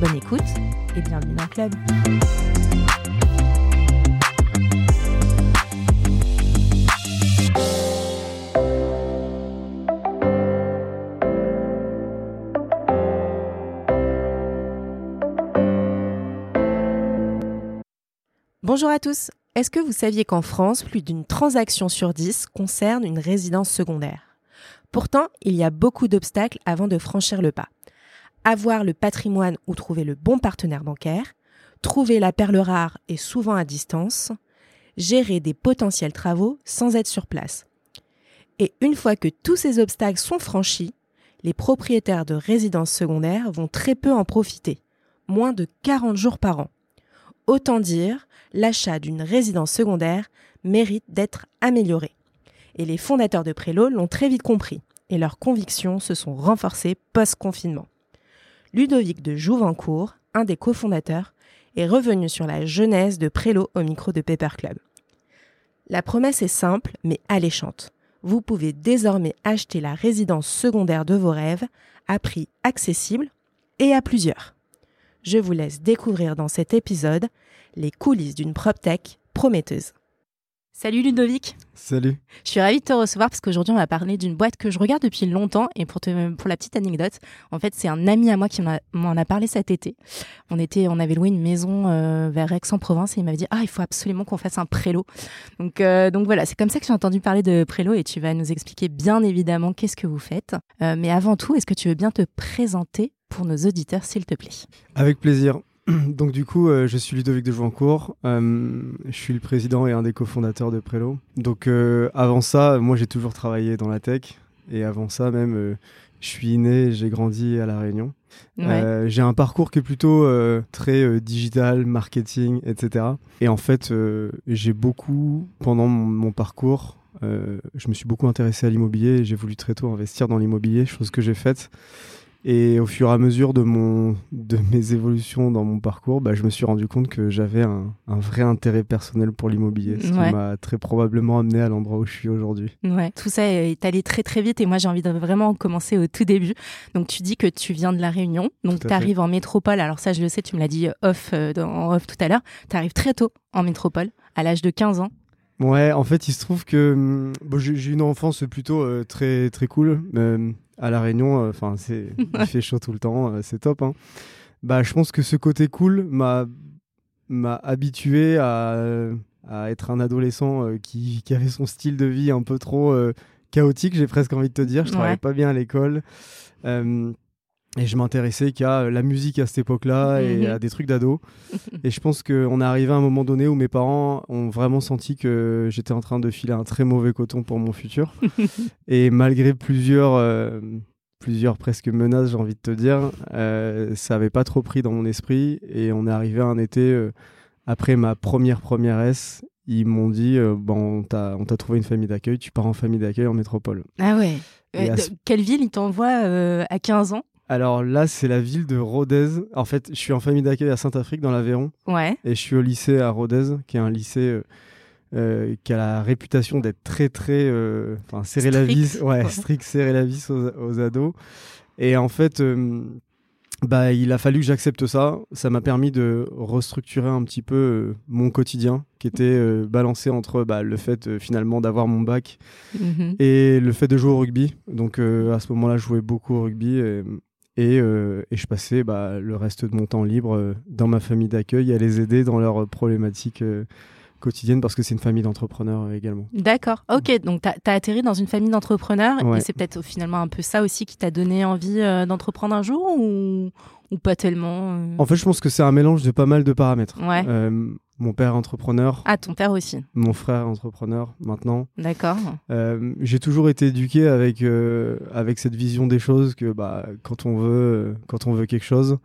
Bonne écoute et bienvenue dans le club. Bonjour à tous. Est-ce que vous saviez qu'en France, plus d'une transaction sur dix concerne une résidence secondaire? Pourtant, il y a beaucoup d'obstacles avant de franchir le pas avoir le patrimoine ou trouver le bon partenaire bancaire, trouver la perle rare et souvent à distance, gérer des potentiels travaux sans être sur place. Et une fois que tous ces obstacles sont franchis, les propriétaires de résidences secondaires vont très peu en profiter, moins de 40 jours par an. Autant dire, l'achat d'une résidence secondaire mérite d'être amélioré. Et les fondateurs de Prélo l'ont très vite compris, et leurs convictions se sont renforcées post-confinement. Ludovic de Jouvencourt, un des cofondateurs, est revenu sur la jeunesse de Prélo au micro de Paper Club. La promesse est simple mais alléchante. Vous pouvez désormais acheter la résidence secondaire de vos rêves à prix accessible et à plusieurs. Je vous laisse découvrir dans cet épisode les coulisses d'une PropTech prometteuse. Salut Ludovic. Salut. Je suis ravie de te recevoir parce qu'aujourd'hui on va parler d'une boîte que je regarde depuis longtemps et pour, pour la petite anecdote, en fait c'est un ami à moi qui m'en a, parlé cet été. On était, on avait loué une maison euh, vers Aix-en-Provence et il m'avait dit ah il faut absolument qu'on fasse un prélo. Donc euh, donc voilà c'est comme ça que j'ai entendu parler de prélo et tu vas nous expliquer bien évidemment qu'est-ce que vous faites. Euh, mais avant tout est-ce que tu veux bien te présenter pour nos auditeurs s'il te plaît? Avec plaisir. Donc du coup, euh, je suis Ludovic de Jouancourt. Euh, je suis le président et un des cofondateurs de Prélo. Donc euh, avant ça, moi j'ai toujours travaillé dans la tech. Et avant ça même, je suis né, j'ai grandi à La Réunion. j'ai un parcours qui est plutôt très digital, marketing, etc. Et en fait, j'ai beaucoup, pendant mon, parcours, je me suis beaucoup intéressé à l'immobilier. J'ai voulu très tôt investir dans l'immobilier, chose que j'ai faite. Et au fur et à mesure de, mon, de mes évolutions dans mon parcours, bah, je me suis rendu compte que j'avais un, un, vrai intérêt personnel pour l'immobilier, ce qui m'a très probablement amené à l'endroit où je suis aujourd'hui. Ouais, tout ça est allé très très vite et moi j'ai envie de vraiment commencer au tout début. Donc tu dis que tu viens de La Réunion, donc tu arrives en métropole. Alors ça je le sais, tu me l'as dit off, euh, en off tout à l'heure. Tu arrives très tôt en métropole, à l'âge de 15 ans. Ouais, en fait, il se trouve que hum, bon, j'ai une enfance plutôt euh, très très cool. Euh, à la Réunion, euh, enfin, c'est il fait chaud tout le temps, c'est top. Hein. Bah, je pense que ce côté cool m'a m'a habitué à, à, être un adolescent qui, qui, avait son style de vie un peu trop chaotique. J'ai presque envie de te dire, je travaillais pas bien à l'école. Et je m'intéressais qu'à la musique à cette époque-là et mhm. à des trucs d'ado. et je pense qu'on est arrivé à un moment donné où mes parents ont vraiment senti que j'étais en train de filer un très mauvais coton pour mon futur. et malgré plusieurs, euh, plusieurs presque menaces, j'ai envie de te dire, euh, ça n'avait pas trop pris dans mon esprit. Et on est arrivé à un été, euh, après ma première première S, ils m'ont dit bon, on t'a trouvé une famille d'accueil, tu pars en famille d'accueil en métropole. Ah ouais. Quelle ville ils t'envoient à 15 ans? Alors là, c'est la ville de Rodez. En fait, je suis en famille d'accueil à Saint-Afrique, dans l'Aveyron. Ouais. Et je suis au lycée à Rodez, qui est un lycée euh, euh, qui a la réputation d'être très, très. Euh, enfin, serré la vis. Ouais, strict, serré la vis aux, ados. Et en fait. bah, il a fallu que j'accepte ça. Ça m'a permis de restructurer un petit peu mon quotidien, qui était balancé entre bah, le fait finalement d'avoir mon bac mhm. et le fait de jouer au rugby. Donc à ce moment-là, je jouais beaucoup au rugby. Et, euh, et, je passais bah, le reste de mon temps libre euh, dans ma famille d'accueil à les aider dans leurs problématiques euh, quotidiennes parce que c'est une famille d'entrepreneurs également. D'accord, ok, donc tu as, atterri dans une famille d'entrepreneurs et c'est peut-être finalement un peu ça aussi qui t'a donné envie d'entreprendre un jour ou, ou pas tellement En fait, je pense que c'est un mélange de pas mal de paramètres. Ouais. Mon père entrepreneur. Ah, ton père aussi. Mon frère entrepreneur maintenant. D'accord. Euh, j'ai toujours été éduqué avec, euh, avec cette vision des choses que bah, quand, on veut, quand on veut quelque chose,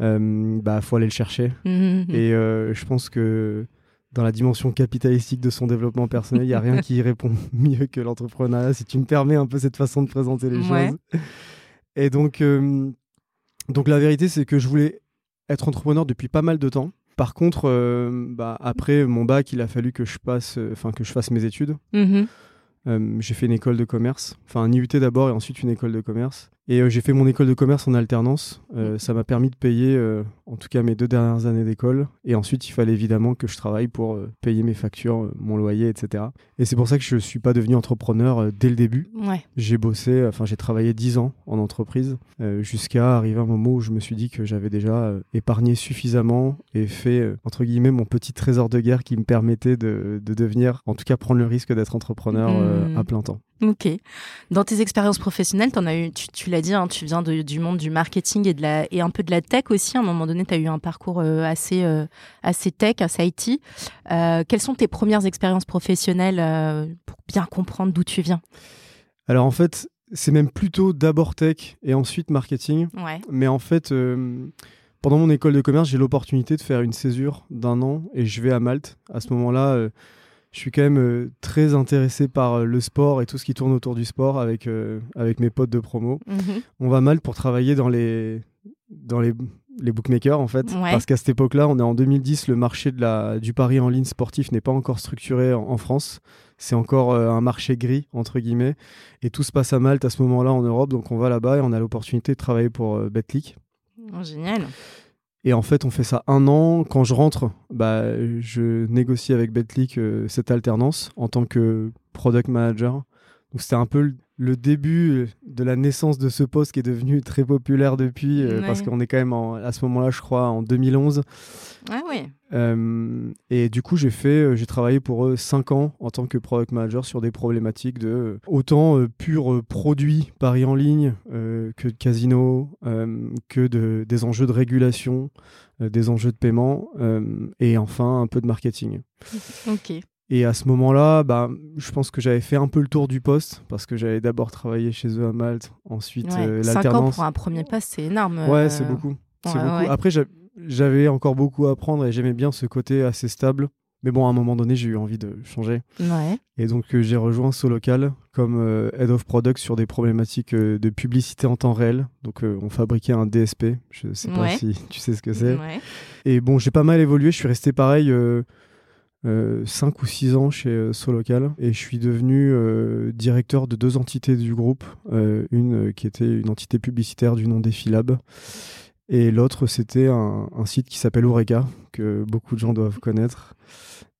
euh, bah faut aller le chercher. Mhm. Et euh, je pense que dans la dimension capitalistique de son développement personnel, il n'y a rien qui y répond mieux que l'entrepreneuriat, si tu me permets un peu cette façon de présenter les Ouais. choses. Et donc, euh, donc la vérité, c'est que je voulais être entrepreneur depuis pas mal de temps. Par contre, euh, bah, après mon bac, il a fallu que je passe, euh, enfin que je fasse mes études. Mhm. Euh, j'ai fait une école de commerce, enfin un IUT d'abord et ensuite une école de commerce. Et euh, j'ai fait mon école de commerce en alternance. Euh, ça m'a permis de payer, euh, en tout cas mes deux dernières années d'école. Et ensuite, il fallait évidemment que je travaille pour payer mes factures, mon loyer, etc. Et c'est pour ça que je ne suis pas devenu entrepreneur dès le début. Ouais. J'ai bossé, enfin j'ai travaillé 10 ans en entreprise jusqu'à arriver à un moment où je me suis dit que j'avais déjà épargné suffisamment et fait entre guillemets mon petit trésor de guerre qui me permettait de, de devenir, en tout cas prendre le risque d'être entrepreneur Mhm. à plein temps. Ok. Dans tes expériences professionnelles, en as eu, tu, tu l'as dit, hein, tu viens de- du monde du marketing et, de la, et un peu de la tech aussi. À un moment donné, tu as eu un parcours euh, assez, euh, assez tech, assez IT. Euh, quelles sont tes premières expériences professionnelles euh, pour bien comprendre d'où tu viens? Alors en fait, c'est même plutôt d'abord tech et ensuite marketing. Ouais. Mais en fait, pendant mon école de commerce, j'ai l'opportunité de faire une césure d'un an et je vais à Malte. À ce moment-là, je suis quand même euh, très intéressé par euh, le sport et tout ce qui tourne autour du sport avec, euh, avec mes potes de promo. Mhm. On va à Malte pour travailler dans les, dans les, les bookmakers en fait. Ouais. Parce qu'à cette époque-là, on est en 2010, le marché de la, du pari en ligne sportif n'est pas encore structuré en, en France. C'est encore euh, un marché gris, entre guillemets. Et tout se passe à Malte à ce moment-là en Europe. Donc on va là-bas et on a l'opportunité de travailler pour euh, Betclic. Oh, génial. Et en fait, on fait ça un an. Quand je rentre, bah, je négocie avec Betclic euh, cette alternance en tant que product manager. Donc c'était un peu le, début euh, de la naissance de ce poste qui est devenu très populaire depuis, euh, Ouais. parce qu'on est quand même en- à ce moment-là, je crois, en 2011. Ah oui. Euh, et du coup, j'ai fait, j'ai travaillé pour eux 5 ans en tant que product manager sur des problématiques de autant euh, pur produit paris en ligne que de casino, que de, des enjeux de régulation, des enjeux de paiement et enfin un peu de marketing. Ok. Et à ce moment-là, bah, je pense que j'avais fait un peu le tour du poste parce que j'avais d'abord travaillé chez eux à Malte, ensuite Ouais. euh, Cinq ans l'alternance. pour un premier poste, c'est énorme. Ouais, euh, c'est beaucoup. Ouais, beaucoup. ouais. Après, j'a- j'avais encore beaucoup à apprendre et j'aimais bien ce côté assez stable. Mais bon, à un moment donné, j'ai eu envie de changer. Ouais. Et donc, euh, j'ai rejoint Solocal comme euh, Head of Product sur des problématiques de publicité en temps réel. Donc, on fabriquait un DSP. Je sais pas si tu sais ce que c'est. Ouais. Et bon, j'ai pas mal évolué. Je suis resté pareil 5 ou 6 ans chez euh, Solocal. Et je suis devenu euh, directeur de deux entités du groupe. Euh, une euh, qui était une entité publicitaire du nom d'Effilab. Et l'autre, c'était un, un site qui s'appelle Eureka, que beaucoup de gens doivent connaître.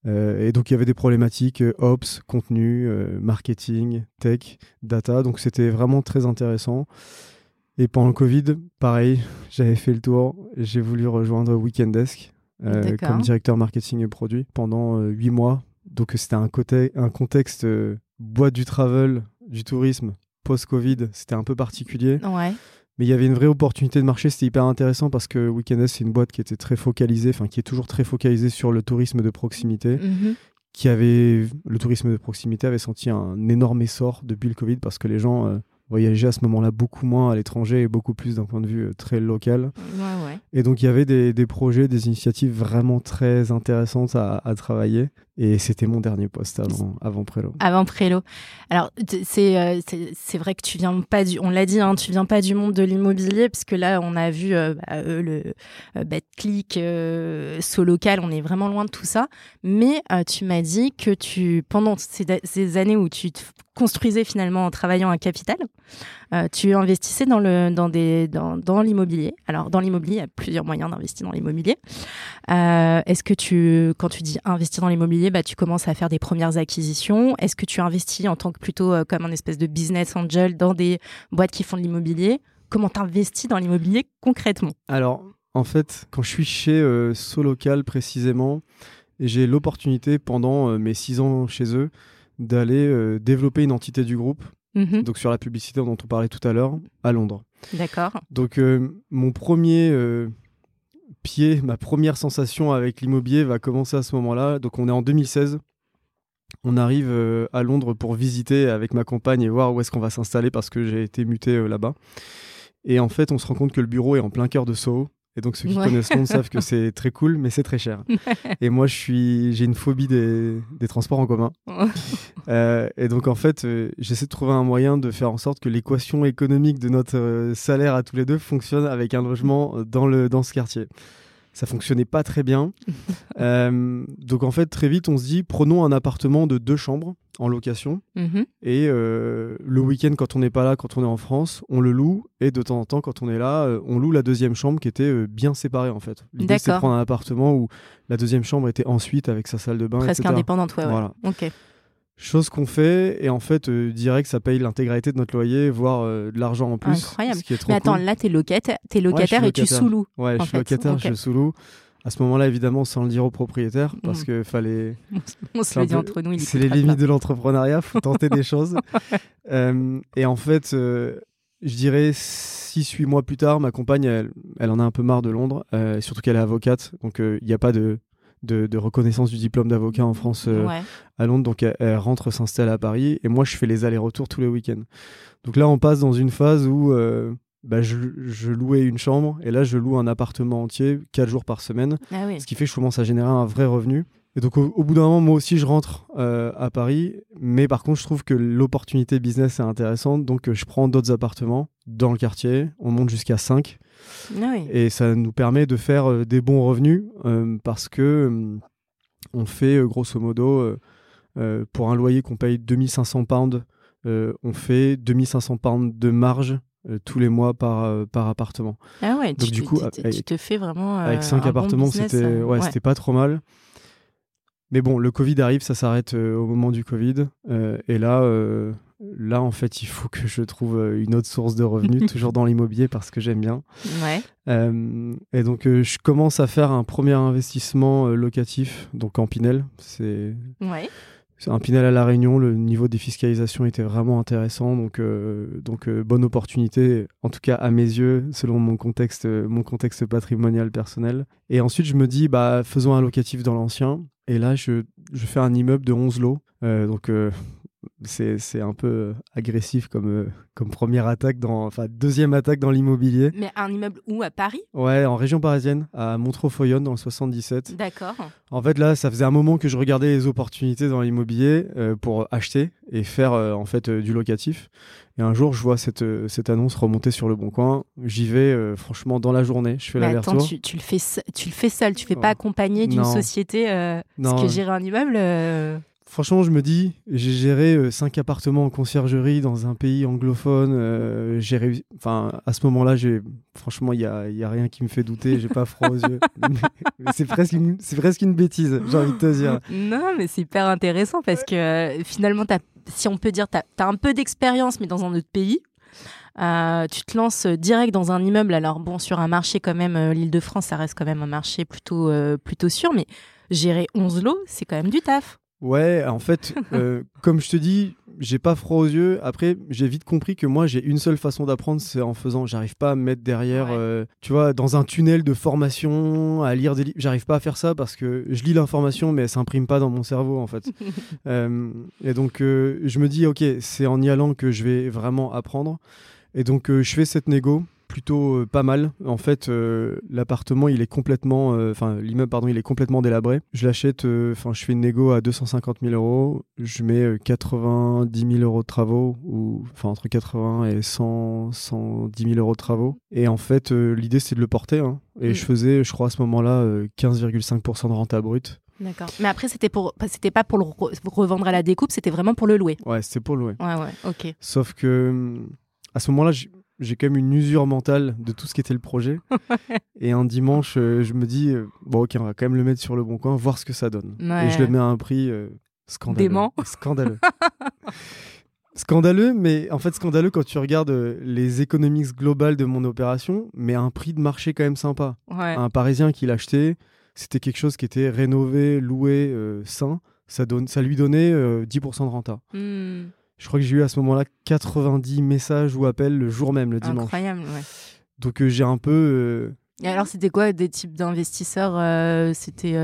Euh, et donc, il y avait des problématiques euh, Ops, contenu, euh, marketing, tech, data. Donc, c'était vraiment très intéressant. Et pendant le Covid, pareil, j'avais fait le tour. J'ai voulu rejoindre Weekend Desk euh, D'accord. Comme directeur marketing et produit pendant 8 mois. Donc, c'était un, côté, un contexte euh, boîte du travel, du tourisme, post-Covid. C'était un peu particulier. Ouais. Mais il y avait une vraie opportunité de marché, c'était hyper intéressant parce que Weekend c'est une boîte qui était très focalisée, enfin qui est toujours très focalisée sur le tourisme de proximité, Mhm. qui avait le tourisme de proximité avait senti un énorme essor depuis le Covid parce que les gens euh, voyageaient à ce moment-là beaucoup moins à l'étranger et beaucoup plus d'un point de vue euh, très local. Ouais, ouais. Et donc il y avait des, des projets, des initiatives vraiment très intéressantes à, à travailler. Et c'était mon dernier poste avant, avant Prélo. Avant Prélo. Alors, euh, c'est c'est vrai que tu viens pas du, on l'a dit, hein, tu viens pas du monde de l'immobilier, parce que là, on a vu euh, bah, euh, le euh, BetClick, Solocal, on est vraiment loin de tout ça. Mais tu m'as dit que tu, pendant ces, années où tu te construisais finalement en travaillant à capital, tu investissais dans le dans des dans, dans l'immobilier. Alors dans l'immobilier, il y a plusieurs moyens d'investir dans l'immobilier. Est-ce que tu, quand tu dis investir dans l'immobilier, bah, tu commences à faire des premières acquisitions Est-ce que tu investis en tant que plutôt euh, comme un espèce de business angel dans des boîtes qui font de l'immobilier? Comment tu investis dans l'immobilier concrètement? Alors, en fait, quand je suis chez euh, Solocal précisément, j'ai l'opportunité pendant euh, mes six ans chez eux d'aller développer une entité du groupe, Mhm. donc sur la publicité dont on parlait tout à l'heure, à Londres. D'accord. Donc, euh, mon premier euh, pied, ma première sensation avec l'immobilier va commencer à ce moment-là. Donc, on est en 2016. On arrive euh, à Londres pour visiter avec ma compagne et voir où est-ce qu'on va s'installer parce que j'ai été muté euh, là-bas. Et en fait, on se rend compte que le bureau est en plein cœur de Soho. Et donc ceux qui Ouais. connaissent Londres savent que c'est très cool, mais c'est très cher. et moi, je suis, j'ai une phobie des, des transports en commun. Euh, et donc en fait, euh, j'essaie de trouver un moyen de faire en sorte que l'équation économique de notre euh, salaire à tous les deux fonctionne avec un logement dans le dans ce quartier. Ça fonctionnait pas très bien. Euh, donc en fait, très vite, on se dit prenons un appartement de deux chambres en location Mhm. et euh, le week-end quand on n'est pas là, quand on est en France, on le loue et de temps en temps quand on est là, euh, on loue la deuxième chambre qui était euh, bien séparée en fait. L'idée c'est de prendre un appartement où la deuxième chambre était ensuite avec sa salle de bain, Presque etc. indépendante, ouais. ouais. Voilà. Ok. Chose qu'on fait et en fait euh, direct ça paye l'intégralité de notre loyer, voire euh, de l'argent en plus. Incroyable. Ce qui est trop Mais attends, cool. là, t'es locataire, t'es locataire et tu sous-loues. Ouais, je suis fait. locataire, je sous-loue. À ce moment-là, évidemment, sans le dire au propriétaire, parce Mhm. que fallait. On se le dit peu- entre nous, C'est les limites de l'entrepreneuriat, faut tenter des choses. Euh, et en fait, euh, je dirais 6-8 mois plus tard, ma compagne, elle, elle en a un peu marre de Londres, surtout qu'elle est avocate, donc il n'y a pas de, de, de reconnaissance du diplôme d'avocat en France euh, Ouais. à Londres, donc elle, elle rentre s'installe à Paris, et moi je fais les allers-retours tous les week-ends. Donc là, on passe dans une phase où euh, bah, je, je louais une chambre, et là je loue un appartement entier, 4 jours par semaine. Ah oui. Ce qui fait que je commence à générer un vrai revenu. Et donc, au, au bout d'un moment, moi aussi, je rentre euh, à Paris. Mais par contre, je trouve que l'opportunité business est intéressante. Donc, euh, je prends d'autres appartements dans le quartier. On monte jusqu'à 5. Ah oui. Et ça nous permet de faire euh, des bons revenus euh, parce que euh, on fait, grosso modo, pour un loyer qu'on paye 2500 pounds, on fait 2500 pounds de marge euh, tous les mois par, euh, par appartement. Ah ouais, Donc, tu, du coup, tu- avec- tu te fais vraiment. euh, Avec cinq un bon appartements, business, c'était ouais, c'était pas trop mal. Mais bon, le Covid arrive, ça s'arrête au moment du Covid. et là, là, en fait, il faut que je trouve euh, une autre source de revenus, toujours dans l'immobilier, parce que j'aime bien. Ouais. Euh, et donc, euh, je commence à faire un premier investissement locatif, donc en Pinel. C'est Ouais. un Pinel à La Réunion. Le niveau des fiscalisations était vraiment intéressant. Donc, donc bonne opportunité, en tout cas à mes yeux, selon mon contexte, mon contexte patrimonial personnel. Et ensuite, je me dis, bah, faisons un locatif dans l'ancien. Et là, je, je fais un immeuble de 11 lots. Euh, donc, euh, c'est c'est un peu euh, agressif comme, euh, comme première attaque, dans, enfin, deuxième attaque dans l'immobilier. Mais un immeuble où À Paris? Ouais, en région parisienne, à Montreux-Foyonne, dans le 77. D'accord. En fait, là, ça faisait un moment que je regardais les opportunités dans l'immobilier euh, pour acheter et faire euh, en fait euh, du locatif. Et un jour, je vois cette, cette annonce remonter sur le bon coin. J'y vais franchement dans la journée. Je fais Mais attends, l'aller-retour. tu, tu le fais, tu le fais seul, tu fais pas accompagné d'une société. Parce que gérer un immeuble. Franchement, je me dis, j'ai géré euh, cinq appartements en conciergerie dans un pays anglophone. euh, j'ai réussi. Enfin, à ce moment-là, j'ai franchement, il y a, y a rien qui me fait douter. J'ai pas froid aux yeux. C'est presque, une- c'est presque une bêtise. J'ai envie de te dire. Non, mais c'est hyper intéressant parce que euh, finalement, si on peut dire, tu as, un peu d'expérience, mais dans un autre pays. Euh, tu te lances direct dans un immeuble. Alors, bon, sur un marché, quand même, euh, l'île de France, ça reste quand même un marché plutôt, euh, plutôt sûr, mais gérer 11 lots, c'est quand même du taf. Ouais, en fait, euh, comme je te dis, j'ai pas froid aux yeux. Après, j'ai vite compris que moi, j'ai une seule façon d'apprendre, c'est en faisant. J'arrive pas à me mettre derrière, Ouais. euh, tu vois, dans un tunnel de formation, à lire des livres. J'arrive pas à faire ça parce que je lis l'information, mais elle s'imprime pas dans mon cerveau, en fait. Euh, et donc, je me dis, ok, c'est en y allant que je vais vraiment apprendre. Et donc, je fais cette négo plutôt euh, pas mal. En fait, euh, l'appartement, il est complètement, euh, enfin, l'immeuble, pardon, il est complètement délabré. Je l'achète, euh, enfin, je fais une négo à 250 000 euros. Je mets euh, 90 000 euros de travaux, ou enfin entre 80 et 100, 110 000 euros de travaux. Et en fait, l'idée, c'est de le porter. hein. Et Mm. je faisais, je crois, à ce moment-là, euh, 15,5% de renta brute. D'accord. Mais après, c'était pour, c'était pas pour le re- revendre à la découpe, c'était vraiment pour le louer. Ouais, c'était pour louer. Ouais, ouais, ok. Sauf que à ce moment-là, j'ai- quand même une usure mentale de tout ce qui était le projet. et un dimanche, euh, je me dis, euh, bon, ok, on va quand même le mettre sur le bon coin, voir ce que ça donne. Ouais. Et je le mets à un prix euh, scandaleux. Dément. Scandaleux. scandaleux, mais en fait, scandaleux quand tu regardes les économiques globales de mon opération, mais à un prix de marché quand même sympa. Ouais. Un Parisien qui l'achetait, c'était quelque chose qui était rénové, loué, sain. Ça, donne, ça lui donnait euh, 10% de renta. Hmm, Je crois que j'ai eu à ce moment-là 90 messages ou appels le jour même, le dimanche. incroyable, ouais. Donc euh, j'ai un peu euh, Et alors, c'était quoi des types d'investisseurs euh, C'était.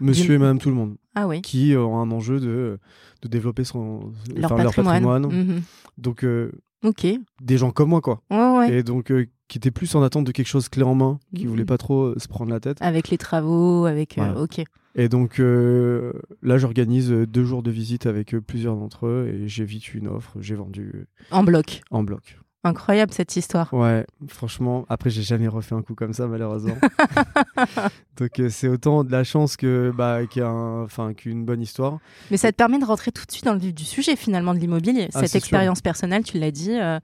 monsieur et madame tout le monde Ah oui. qui ont un enjeu de, de développer son, Leur enfin, patrimoine. patrimoine. Mhm. Donc euh, Ok. Ouais, des gens comme moi, quoi. ouais. Et donc qui était plus en attente de quelque chose clé en main, qui Mhm. voulait pas trop euh, se prendre la tête. Avec les travaux, avec. euh, ok. Et donc euh, là, j'organise deux jours de visite avec plusieurs d'entre eux et j'ai vite eu une offre. J'ai vendu En bloc. en bloc. Incroyable cette histoire. Ouais, franchement, après, j'ai jamais refait un coup comme ça, malheureusement. donc euh, c'est autant de la chance que bah, qu'il y a un- enfin, qu'une bonne histoire. Mais ça te permet de rentrer tout de suite dans le vif du sujet finalement de l'immobilier. Ah, Cette expérience personnelle, tu l'as dit, euh,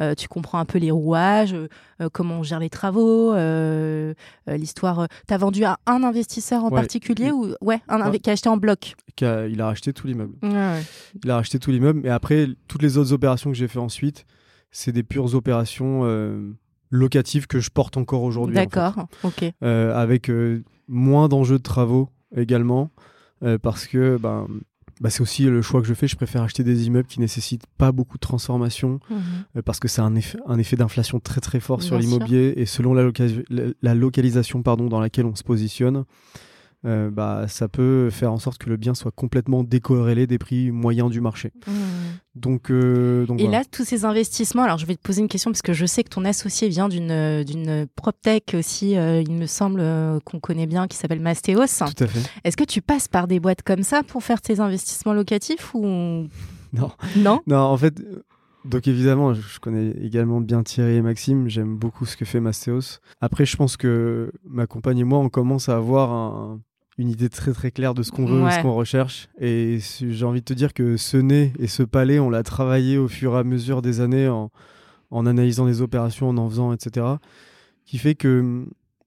euh, tu comprends un peu les rouages, comment on gère les travaux, l'histoire. tu as vendu à un investisseur en Ouais. particulier ou ouais, un Ouais. qui a acheté en bloc? Qui a- il a racheté tout l'immeuble. Ouais. Il a racheté tout l'immeuble. Mais après, toutes les autres opérations que j'ai fait ensuite, c'est des pures opérations euh, locatives que je porte encore aujourd'hui. en fait. D'accord, ok. Euh, avec euh, moins d'enjeux de travaux également, parce que ben, bah, c'est aussi le choix que je fais. Je préfère acheter des immeubles qui nécessitent pas beaucoup de transformation, Mhm. euh, parce que c'est un effet, un effet d'inflation très très fort sur Bien l'immobilier et selon la- la localisation pardon, dans laquelle on se positionne. Euh, bah, ça peut faire en sorte que le bien soit complètement décorrélé des prix moyens du marché. Donc, euh, donc Et voilà. là, tous ces investissements, alors je vais te poser une question parce que je sais que ton associé vient d'une euh, d'une PropTech aussi, euh, il me semble qu'on connaît bien, qui s'appelle Mastéos. tout à fait. Est-ce que tu passes par des boîtes comme ça pour faire tes investissements locatifs ou Non. non? Non, en fait, donc évidemment, je je connais également bien Thierry et Maxime. J'aime beaucoup ce que fait Mastéos. Après, je pense que ma compagne et moi, on commence à avoir un- une idée très très claire de ce qu'on veut, Ouais. ce qu'on recherche. Et j'ai envie de te dire que ce nez et ce palais, on l'a travaillé au fur et à mesure des années en, en analysant les opérations, en en faisant, etc. Qui fait que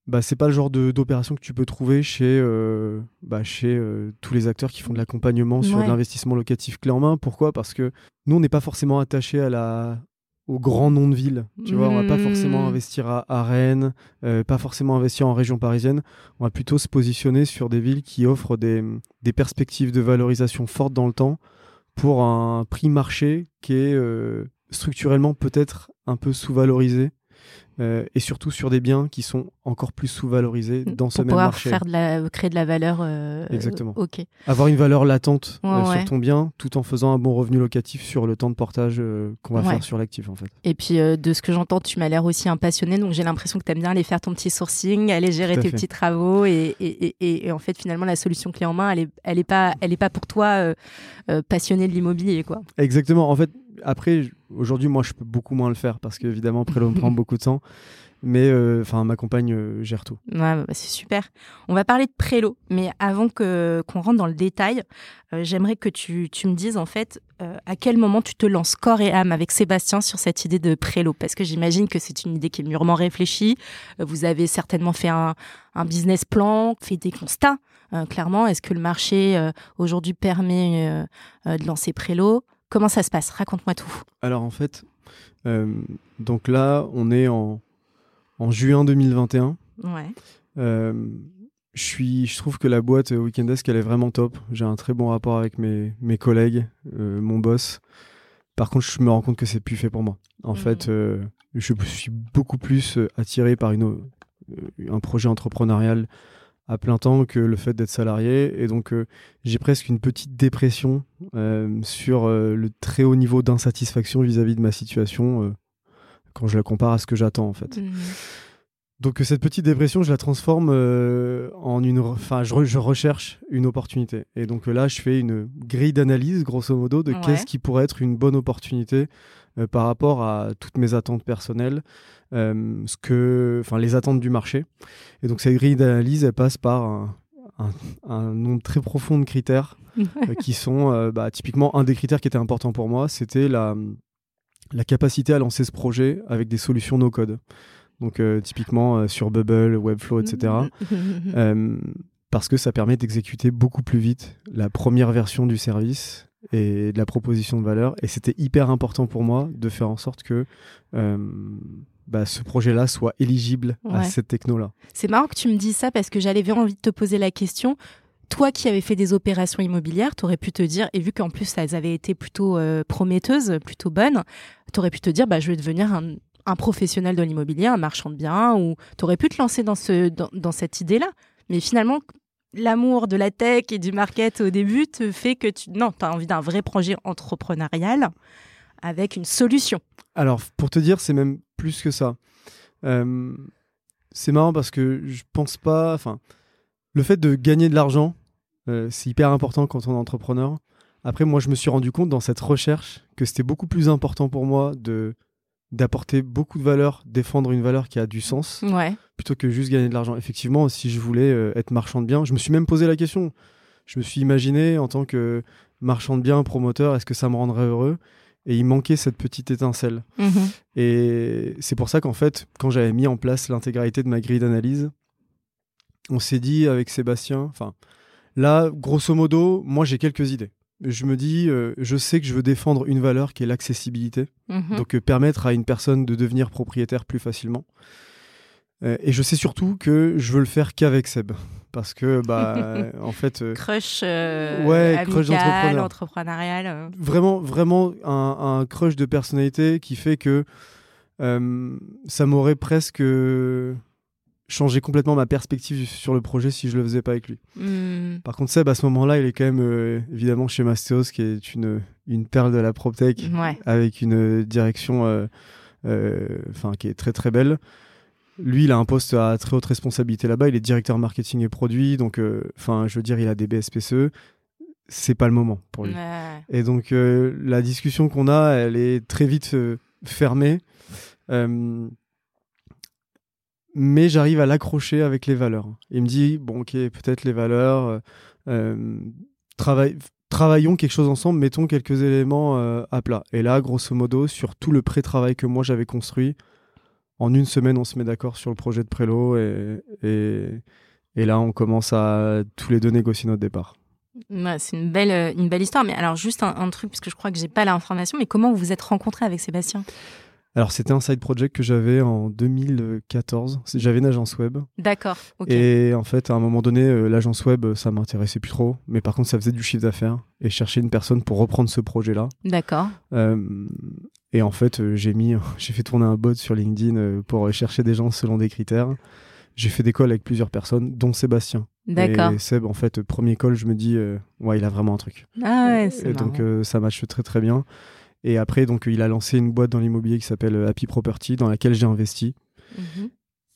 bah, c'est pas le genre d'opération que tu peux trouver chez, euh, bah, chez euh, tous les acteurs qui font de l'accompagnement sur Ouais. de l'investissement locatif clé en main. Pourquoi? Parce que nous, on n'est pas forcément attaché à la au grand nom de ville. Tu vois, on va pas forcément Mm. investir à, à Rennes, euh, pas forcément investir en région parisienne. On va plutôt se positionner sur des villes qui offrent des, des perspectives de valorisation fortes dans le temps pour un prix marché qui est euh, structurellement peut-être un peu sous-valorisé. Euh, et surtout sur des biens qui sont encore plus sous-valorisés dans ce pour même pouvoir marché. faire de la, créer de la valeur euh, Exactement. Ok. Avoir une valeur latente Ouais, euh, ouais. sur ton bien tout en faisant un bon revenu locatif sur le temps de portage qu'on va Ouais. faire sur l'actif en fait. Et puis de ce que j'entends, tu m'as l'air aussi un passionné, donc j'ai l'impression que tu aimes bien aller faire ton petit sourcing, aller gérer tes fait. petits travaux, et, et, et- et- et en fait finalement la solution clé en main, elle est, elle est pas, elle est pas pour toi passionné de l'immobilier quoi. Exactement. En fait, après, aujourd'hui, moi, je peux beaucoup moins le faire parce qu'évidemment, Prélo me prend beaucoup de temps. Mais euh, enfin, ma compagne euh, gère tout. Ouais, bah, c'est super. On va parler de prélo, mais avant que qu'on rentre dans le détail, euh, j'aimerais que tu, tu me dises en fait à quel moment tu te lances corps et âme avec Sébastien sur cette idée de prélo, parce que j'imagine que c'est une idée qui est mûrement réfléchie. Vous avez certainement fait un, un business plan, fait des constats. clairement, est-ce que le marché aujourd'hui permet de lancer prélo? Comment ça se passe? Raconte-moi tout. Alors, en fait, euh, donc là, on est en, en juin 2021. Ouais. Euh, je, suis, je trouve que la boîte euh, Weekendesk, elle est vraiment top. J'ai un très bon rapport avec mes, mes collègues, euh, mon boss. Par contre, je me rends compte que c'est plus fait pour moi. En Mhm. fait, je suis beaucoup plus attiré par une, un projet entrepreneurial à plein temps que le fait d'être salarié. Et donc, euh, j'ai presque une petite dépression euh, sur euh, le très haut niveau d'insatisfaction vis-à-vis de ma situation quand je la compare à ce que j'attends, en fait. Donc euh, cette petite dépression, je la transforme euh, en une, enfin, je, re- je recherche une opportunité. Et donc euh, là, je fais une grille d'analyse, grosso modo, de Ouais. qu'est-ce qui pourrait être une bonne opportunité euh, par rapport à toutes mes attentes personnelles, euh, ce que, enfin, les attentes du marché. Et donc cette grille d'analyse, elle passe par un, un- un nombre très profond de critères qui sont, bah, typiquement, un des critères qui était important pour moi, c'était la, la capacité à lancer ce projet avec des solutions no-code. Donc euh, typiquement euh, sur Bubble, Webflow, etc. Euh, parce que ça permet d'exécuter beaucoup plus vite la première version du service et de la proposition de valeur. Et c'était hyper important pour moi de faire en sorte que bah, ce projet-là soit éligible à cette techno-là. C'est marrant que tu me dises ça parce que j'avais envie de te poser la question. Toi qui avais fait des opérations immobilières, tu aurais pu te dire, et vu qu'en plus elles avaient été plutôt euh, prometteuses, plutôt bonnes, tu aurais pu te dire, bah, je vais devenir un, un professionnel de l'immobilier, un marchand de biens, ou tu aurais pu te lancer dans, ce, dans, cette idée-là. Mais finalement, l'amour de la tech et du market au début te fait que tu non, as envie d'un vrai projet entrepreneurial avec une solution. Alors, pour te dire, c'est même plus que ça. Euh, c'est marrant parce que je pense pas. Enfin, le fait de gagner de l'argent, euh, c'est hyper important quand on est entrepreneur. Après, moi, je me suis rendu compte dans cette recherche que c'était beaucoup plus important pour moi de d'apporter beaucoup de valeur, défendre une valeur qui a du sens, Ouais. plutôt que juste gagner de l'argent. Effectivement, si je voulais euh, être marchand de biens, je me suis même posé la question. Je me suis imaginé en tant que marchand de biens, promoteur, est-ce que ça me rendrait heureux? Et il manquait cette petite étincelle. Mhm. Et c'est pour ça qu'en fait, quand j'avais mis en place l'intégralité de ma grille d'analyse, on s'est dit avec Sébastien, enfin, là, grosso modo, moi j'ai quelques idées. Je me dis, euh, je sais que je veux défendre une valeur qui est l'accessibilité, Mhm. donc euh, permettre à une personne de devenir propriétaire plus facilement. Euh, et je sais surtout que je veux le faire qu'avec Seb, parce que bah, en fait, Crush, Ouais, crush amical, d'entrepreneur. entrepreneurial. vraiment, vraiment un, un crush de personnalité qui fait que ça m'aurait presque changé complètement ma perspective sur le projet si je le faisais pas avec lui. Hmm. Par contre, Seb, à ce moment-là, il est quand même euh, évidemment chez Mastéos, qui est une, une perle de la PropTech, Ouais. avec une direction euh, euh, qui est très très belle. Lui, il a un poste à très haute responsabilité là-bas. Il est directeur marketing et produit. Donc, euh, enfin, je veux dire, il a des BSPCE. C'est pas le moment pour lui. Ouais. Et donc, euh, la discussion qu'on a, elle est très vite euh, fermée. Euh, mais j'arrive à l'accrocher avec les valeurs. Il me dit, bon, ok, peut-être les valeurs, euh, euh, travail- travaillons quelque chose ensemble, mettons quelques éléments euh, à plat. Et là, grosso modo, sur tout le pré-travail que moi j'avais construit, en une semaine, on se met d'accord sur le projet de Prélo et, et, là, on commence à tous les deux négocier notre départ. Ouais, c'est une belle, euh, une belle histoire. Mais alors, juste un, un truc, parce que je crois que j'ai pas l'information, mais comment vous vous êtes rencontrés avec Sébastien? Alors, c'était un side project que j'avais en 2014. C'est- J'avais une agence web. D'accord. Et en fait, à un moment donné, euh, l'agence web, ça m'intéressait plus trop. Mais par contre, ça faisait du chiffre d'affaires. Et je cherchais une personne pour reprendre ce projet-là. D'accord. Euh, et en fait, euh, j'ai mis, j'ai fait tourner un bot sur LinkedIn pour chercher des gens selon des critères. J'ai fait des calls avec plusieurs personnes, dont Sébastien. D'accord. Et Seb, en fait, premier call, je me dis, euh, ouais, il a vraiment un truc. Ah ouais, c'est Et donc euh, ça matche très très bien. Et après, donc il a lancé une boîte dans l'immobilier qui s'appelle euh, Happy Property, dans laquelle j'ai investi, Mhm.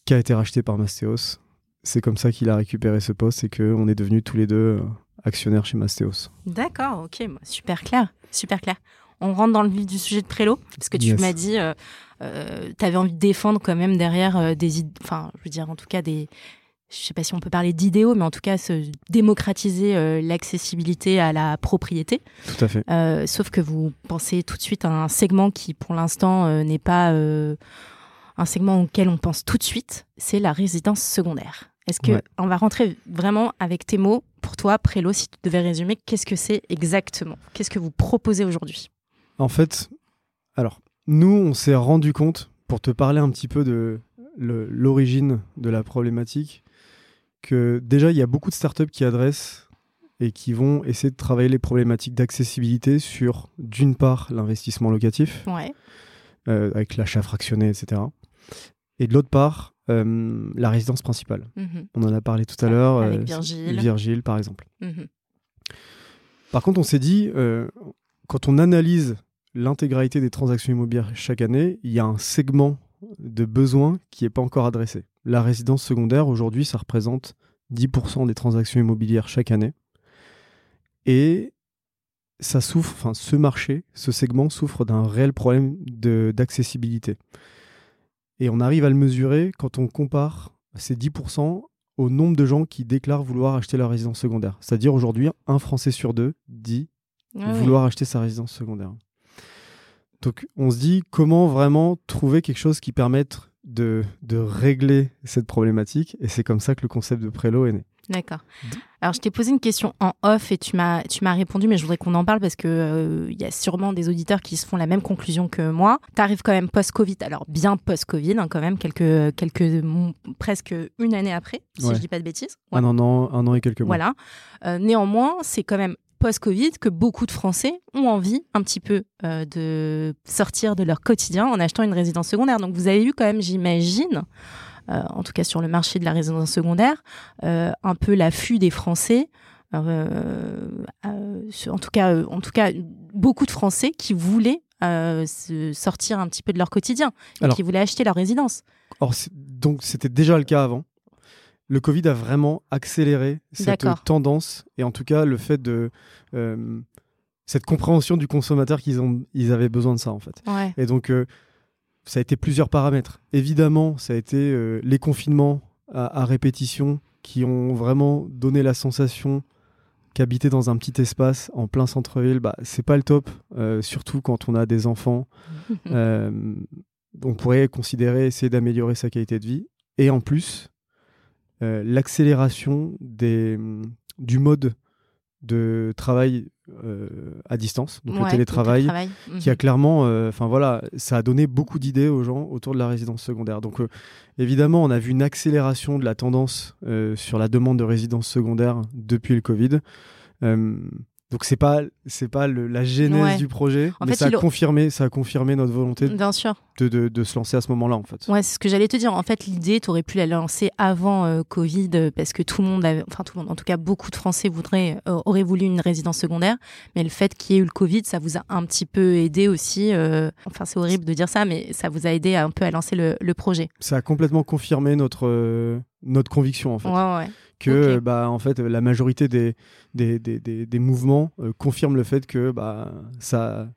qui a été rachetée par Mastéos. C'est comme ça qu'il a récupéré ce poste et qu'on est devenus tous les deux euh, actionnaires chez Mastéos. D'accord, ok, super clair, super clair. On rentre dans le vif du sujet de Prélo, parce que tu Yes. m'as dit, euh, tu avais envie de défendre quand même derrière euh, des, enfin, je veux dire, en tout cas des, je sais pas si on peut parler d'idéaux, mais en tout cas se démocratiser euh, l'accessibilité à la propriété. Tout à fait. Euh, sauf que vous pensez tout de suite à un segment qui, pour l'instant, euh, n'est pas un segment auquel on pense tout de suite, c'est la résidence secondaire. Est-ce que Ouais. on va rentrer vraiment avec tes mots pour toi, Prélo, si tu devais résumer, qu'est-ce que c'est exactement? Qu'est-ce que vous proposez aujourd'hui? En fait, alors, nous, on s'est rendu compte, pour te parler un petit peu de l'origine de la problématique, que déjà, il y a beaucoup de startups qui adressent et qui vont essayer de travailler les problématiques d'accessibilité sur, d'une part, l'investissement locatif, Ouais. euh, avec l'achat fractionné, etc. Et de l'autre part, euh, la résidence principale. Mhm. On en a parlé tout à l'heure. Avec euh, Virgile. Virgile, par exemple. Mhm. Par contre, on s'est dit, quand on analyse l'intégralité des transactions immobilières chaque année, il y a un segment de besoin qui n'est pas encore adressé. La résidence secondaire, aujourd'hui, ça représente 10% des transactions immobilières chaque année. Et ça souffre, enfin, ce marché, ce segment souffre d'un réel problème de- d'accessibilité. Et on arrive à le mesurer quand on compare ces 10% au nombre de gens qui déclarent vouloir acheter leur résidence secondaire. C'est-à-dire aujourd'hui, un Français sur deux dit Ah oui. vouloir acheter sa résidence secondaire. Donc on se dit comment vraiment trouver quelque chose qui permette de, de régler cette problématique. Et c'est comme ça que le concept de Prélo est né. D'accord. Alors, je t'ai posé une question en off et tu m'as, tu m'as répondu, mais je voudrais qu'on en parle parce que euh, il y a sûrement des auditeurs qui se font la même conclusion que moi. Tu arrives quand même post-Covid, alors bien post-Covid, hein, quand même, quelques, quelques, presque une année après, si Ouais. je dis pas de bêtises. Ouais. Un, an, un an et quelques mois. Voilà. Euh, néanmoins, c'est quand même post-Covid que beaucoup de Français ont envie un petit peu euh, de sortir de leur quotidien en achetant une résidence secondaire. Donc vous avez eu quand même, j'imagine, euh, en tout cas sur le marché de la résidence secondaire, euh, un peu l'affût des Français. en tout cas, en tout cas, beaucoup de Français qui voulaient se sortir un petit peu de leur quotidien et Alors- qui voulaient acheter leur résidence. Or, donc c'était déjà le cas avant? Le Covid a vraiment accéléré cette tendance et en tout cas le fait de euh, cette compréhension du consommateur qu'ils ont, ils avaient besoin de ça en fait. Et donc euh, ça a été plusieurs paramètres. Évidemment, ça a été euh, les confinements à, à, répétition qui ont vraiment donné la sensation qu'habiter dans un petit espace en plein centre-ville, bah, c'est pas le top, surtout quand on a des enfants. on pourrait considérer essayer d'améliorer sa qualité de vie. Et en plus, euh, l'accélération du mode de travail euh, à distance, donc le télétravail, qui a mhm. clairement, euh, enfin voilà, ça a donné beaucoup d'idées aux gens autour de la résidence secondaire. Donc évidemment, on a vu une accélération de la tendance sur la demande de résidence secondaire depuis le Covid. Donc c'est pas c'est pas la genèse du projet, mais ça a confirmé ça a confirmé notre volonté Bien sûr. De, de, se lancer à ce moment-là en fait. Ouais, c'est ce que j'allais te dire. En fait, l'idée, tu aurais pu la lancer avant euh, Covid parce que tout le monde, avait, enfin tout le monde, en tout cas beaucoup de Français voudraient euh, auraient voulu une résidence secondaire, mais le fait qu'il y ait eu le Covid, ça vous a un petit peu aidé aussi. Euh, enfin, c'est horrible de dire ça, mais ça vous a aidé un peu à lancer le, le projet. Ça a complètement confirmé notre notre conviction en fait. Ouais, ouais que bah, en fait, la majorité des, des, des, des, mouvements euh, confirment le fait que bah, ça,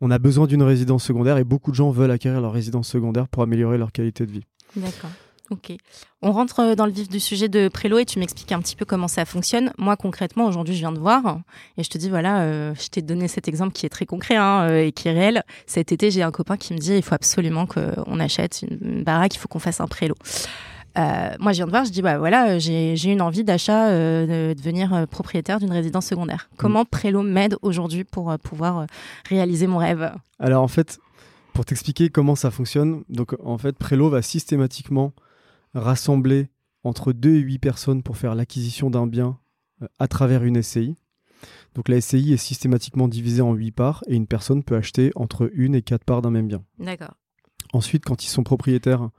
on a besoin d'une résidence secondaire et beaucoup de gens veulent acquérir leur résidence secondaire pour améliorer leur qualité de vie. D'accord. Ok. On rentre euh, dans le vif du sujet de Prélo et tu m'expliques un petit peu comment ça fonctionne. Moi, concrètement, aujourd'hui, je viens de voir et je te dis, voilà, euh, je t'ai donné cet exemple qui est très concret hein, et qui est réel. Cet été, j'ai un copain qui me dit, il faut absolument qu'on achète une baraque, il faut qu'on fasse un Prélo. Euh, moi, je viens de voir, je dis, bah voilà, j'ai une envie d'achat, euh, de devenir euh, propriétaire d'une résidence secondaire. Mm. Comment Prélo m'aide aujourd'hui pour pouvoir réaliser mon rêve? Alors, en fait, pour t'expliquer comment ça fonctionne, donc en fait, Prélo va systématiquement rassembler entre 2 et 8 personnes pour faire l'acquisition d'un bien à travers une SCI. Donc la SCI est systématiquement divisée en 8 parts et une personne peut acheter entre 1 et 4 parts d'un même bien. D'accord. Ensuite, quand ils sont propriétaires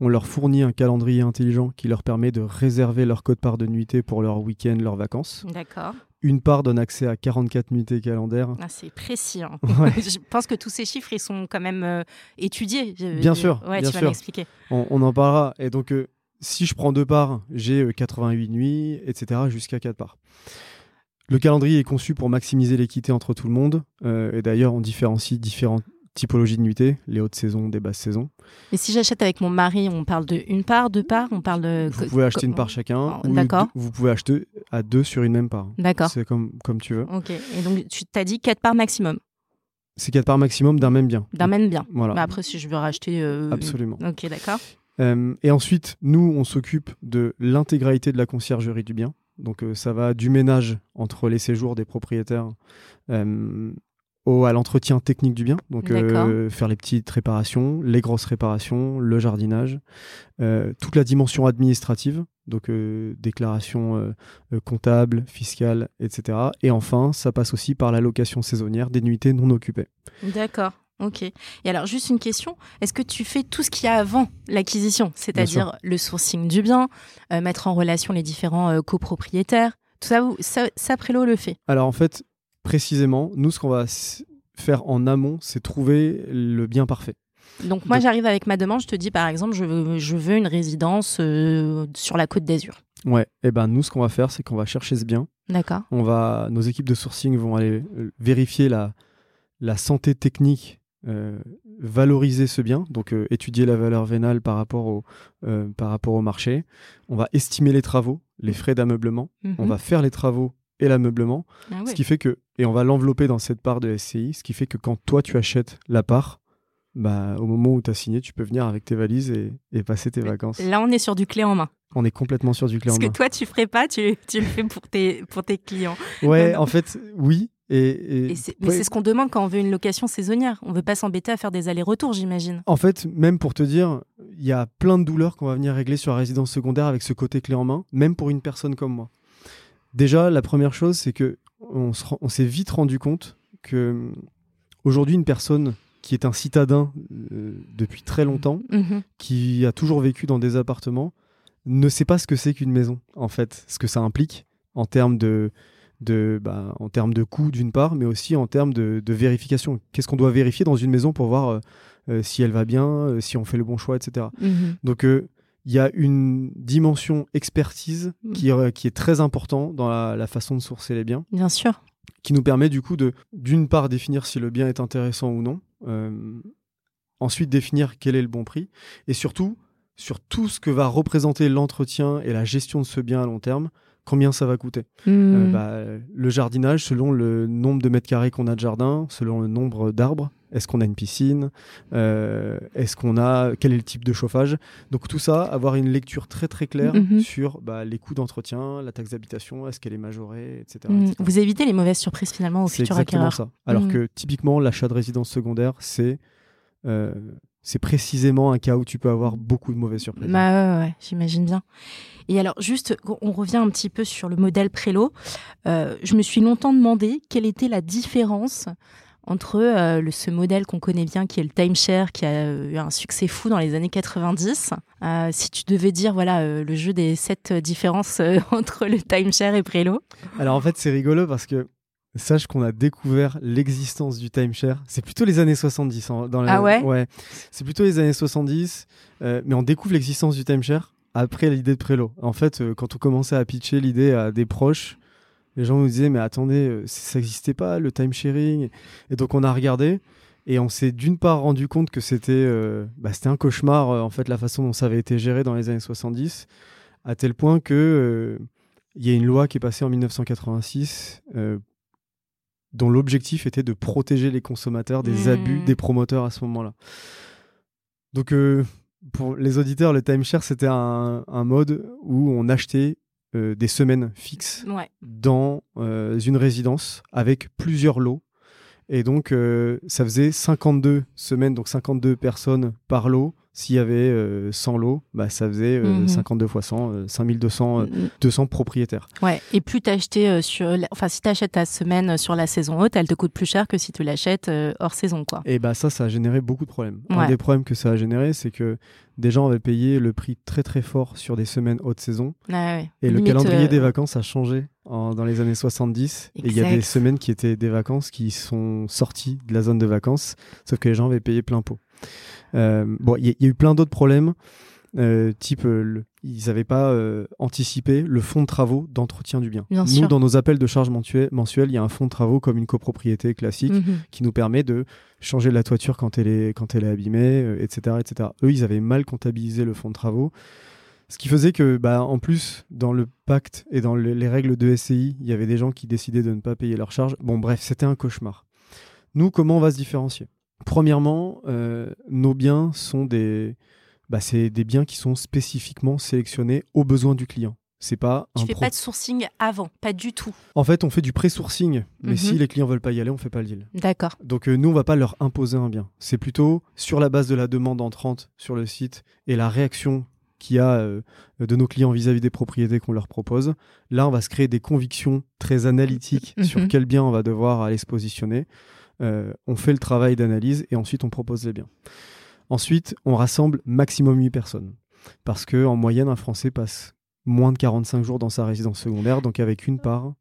on leur fournit un calendrier intelligent qui leur permet de réserver leur code part de nuitée pour leur week-end, leurs vacances. D'accord. Une part donne accès à 44 nuitées calendaires. Ah, c'est précis. Hein. je pense que tous ces chiffres, ils sont quand même euh, étudiés. Bien sûr. Ouais, tu vas m'expliquer. On, en parlera. Et donc, euh, si je prends deux parts, j'ai 88 euh, nuits, etc., jusqu'à 4 parts. Le calendrier est conçu pour maximiser l'équité entre tout le monde. et d'ailleurs, on différencie différentes typologie de nuitée, les hautes saisons, des basses saisons. Et si j'achète avec mon mari, on parle de une part, deux parts, on parle de. Vous pouvez acheter une part chacun. D'accord. Vous pouvez acheter à deux sur une même part. D'accord. C'est comme, comme tu veux. Ok. Et donc tu t'as dit quatre parts maximum. C'est quatre parts maximum d'un même bien. D'un même bien. Voilà. Bah, après, si je veux racheter. Euh, Absolument. Ok, d'accord. Euh, et ensuite, nous, on s'occupe de l'intégralité de la conciergerie du bien. Donc, euh, ça va du ménage entre les séjours des propriétaires à l'entretien technique du bien, donc euh, faire les petites réparations, les grosses réparations, le jardinage, euh, toute la dimension administrative, donc euh, déclaration comptable, fiscale, etc. Et enfin, ça passe aussi par la location saisonnière des nuitées non occupées. D'accord. Ok. Et alors, juste une question. Est-ce que tu fais tout ce qu'il y a avant l'acquisition, c'est-à-dire le sourcing du bien, mettre en relation les différents copropriétaires? Tout ça, ça, ça Prélo le fait? Alors, en fait, précisément, nous, ce qu'on va faire en amont, c'est trouver le bien parfait. Donc moi, j'arrive avec ma demande, je te dis par exemple, je veux, je veux une résidence euh, sur la côte d'Azur. Ouais, et eh ben nous, ce qu'on va faire, c'est qu'on va chercher ce bien. D'accord. On va, nos équipes de sourcing vont aller euh, vérifier la, la santé technique, euh, valoriser ce bien, donc étudier la valeur vénale par rapport au, par rapport au marché. On va estimer les travaux, les frais d'ameublement. On mhm. va faire les travaux et l'ameublement. Ah ce qui fait que, et on va l'envelopper dans cette part de SCI, ce qui fait que quand toi tu achètes la part, bah, au moment où tu as signé, tu peux venir avec tes valises et, passer tes vacances. Là, on est sur du clé en main. On est complètement sur du clé en main. Parce que toi, tu ferais pas, tu, tu le fais pour tes, pour tes clients. Ouais, en fait, oui. Et, mais c'est ce qu'on demande quand on veut une location saisonnière. On veut pas s'embêter à faire des allers-retours, j'imagine. En fait, même pour te dire, il y a plein de douleurs qu'on va venir régler sur la résidence secondaire avec ce côté clé en main, même pour une personne comme moi. Déjà, la première chose, c'est que on, s'est vite rendu compte que hum, aujourd'hui, une personne qui est un citadin euh, depuis très longtemps, mhm. qui a toujours vécu dans des appartements, ne sait pas ce que c'est qu'une maison, en fait, ce que ça implique en termes de, de, bah, en termes de coût d'une part, mais aussi en termes de, vérification. Qu'est-ce qu'on doit vérifier dans une maison pour voir euh, euh, si elle va bien, euh, si on fait le bon choix, etc. Mhm. Donc il y a une dimension expertise Mm. qui, euh, qui est très important dans la, la façon de sourcer les biens, Bien sûr. qui nous permet du coup de, d'une part, définir si le bien est intéressant ou non, euh, ensuite définir quel est le bon prix, et surtout, sur tout ce que va représenter l'entretien et la gestion de ce bien à long terme, combien ça va coûter. Euh, Mhm. bah, le jardinage, selon le nombre de mètres carrés qu'on a de jardin, selon le nombre d'arbres, est-ce qu'on a une piscine, Euh, est-ce qu'on a, quel est le type de chauffage? Donc tout ça, avoir une lecture très très claire Mhm. sur bah, les coûts d'entretien, la taxe d'habitation, est-ce qu'elle est majorée, etc. Mhm. etc. Vous évitez les mauvaises surprises finalement au C'est futur exactement acquéreur. ça. Alors Mhm. que typiquement, l'achat de résidence secondaire, c'est euh, c'est précisément un cas où tu peux avoir beaucoup de mauvaises surprises. Bah ouais, j'imagine bien. Et alors, juste, on revient un petit peu sur le modèle Prélo. Euh, je me suis longtemps demandé quelle était la différence entre euh, le, ce modèle qu'on connaît bien, qui est le timeshare, qui a eu un succès fou dans les années 90. Euh, si tu devais dire, voilà, euh, le jeu des sept différences euh, entre le timeshare et Prélo. Alors en fait, c'est rigolo parce que sache qu'on a découvert l'existence du timeshare. C'est plutôt les années 70. en- dans la- Ah ouais? C'est plutôt les années 70. euh, mais on découvre l'existence du timeshare après l'idée de Prélo. En fait, euh, quand on commençait à pitcher l'idée à des proches, les gens nous disaient Mais attendez, euh, ça n'existait pas le timesharing. Et donc on a regardé. Et on s'est d'une part rendu compte que c'était euh, bah, c'était un cauchemar, euh, en fait, la façon dont ça avait été géré dans les années 70, à tel point que il y a une loi qui est passée en 1986 euh, dont l'objectif était de protéger les consommateurs des Mmh. abus des promoteurs à ce moment-là. Donc, pour les auditeurs, le timeshare, c'était un, un mode où on achetait euh, des semaines fixes Ouais. dans euh, une résidence avec plusieurs lots. Et donc, euh, ça faisait 52 semaines, donc 52 personnes par lot. S'il y avait euh, 100 lots, bah, ça faisait euh, Mhm. 52 fois 100, euh, 5200, euh, 200 propriétaires. Ouais. Et plus t'achetais euh, sur, la- enfin, si t'achètes ta semaine sur la saison haute, elle te coûte plus cher que si tu l'achètes euh, hors saison, quoi. Et bah ça, ça a généré beaucoup de problèmes. Un des problèmes que ça a généré, c'est que des gens avaient payé le prix très très fort sur des semaines haute saison. Ah ouais. Et le calendrier euh, des vacances a changé en- dans les années 70. Et il y a des Exact. semaines qui étaient des vacances qui sont sorties de la zone de vacances, sauf que les gens avaient payé plein pot. Euh, bon, il y, a- il y a eu plein d'autres problèmes, euh, type euh, le- ils n'avaient pas euh, anticipé le fonds de travaux d'entretien du bien. Bien Nous, sûr. dans nos appels de charges mensuels, il y a un fonds de travaux comme une copropriété classique mhm. qui nous permet de changer la toiture quand elle est, quand elle est abîmée, etc., etc. Eux, ils avaient mal comptabilisé le fonds de travaux. Ce qui faisait que, bah, en plus, dans le pacte et dans le- les règles de SCI, il y avait des gens qui décidaient de ne pas payer leurs charges. Bon, bref, c'était un cauchemar. Nous, comment on va se différencier? Premièrement, euh, nos biens sont des, bah, c'est des biens qui sont spécifiquement sélectionnés aux besoins du client. C'est pas Tu un fais pro- pas de sourcing avant, pas du tout. En fait, on fait du pré-sourcing, mais Mhm. si les clients veulent pas y aller, on fait pas le deal. D'accord. Donc euh, nous, on va pas leur imposer un bien. C'est plutôt sur la base de la demande entrante sur le site et la réaction qu'il y a euh, de nos clients vis-à-vis des propriétés qu'on leur propose. Là, on va se créer des convictions très analytiques Mhm. sur quel bien on va devoir aller se positionner. Euh, on fait le travail d'analyse et ensuite on propose les biens. Ensuite, on rassemble maximum 8 personnes. Parce que en moyenne, un Français passe moins de 45 jours dans sa résidence secondaire, donc avec une part.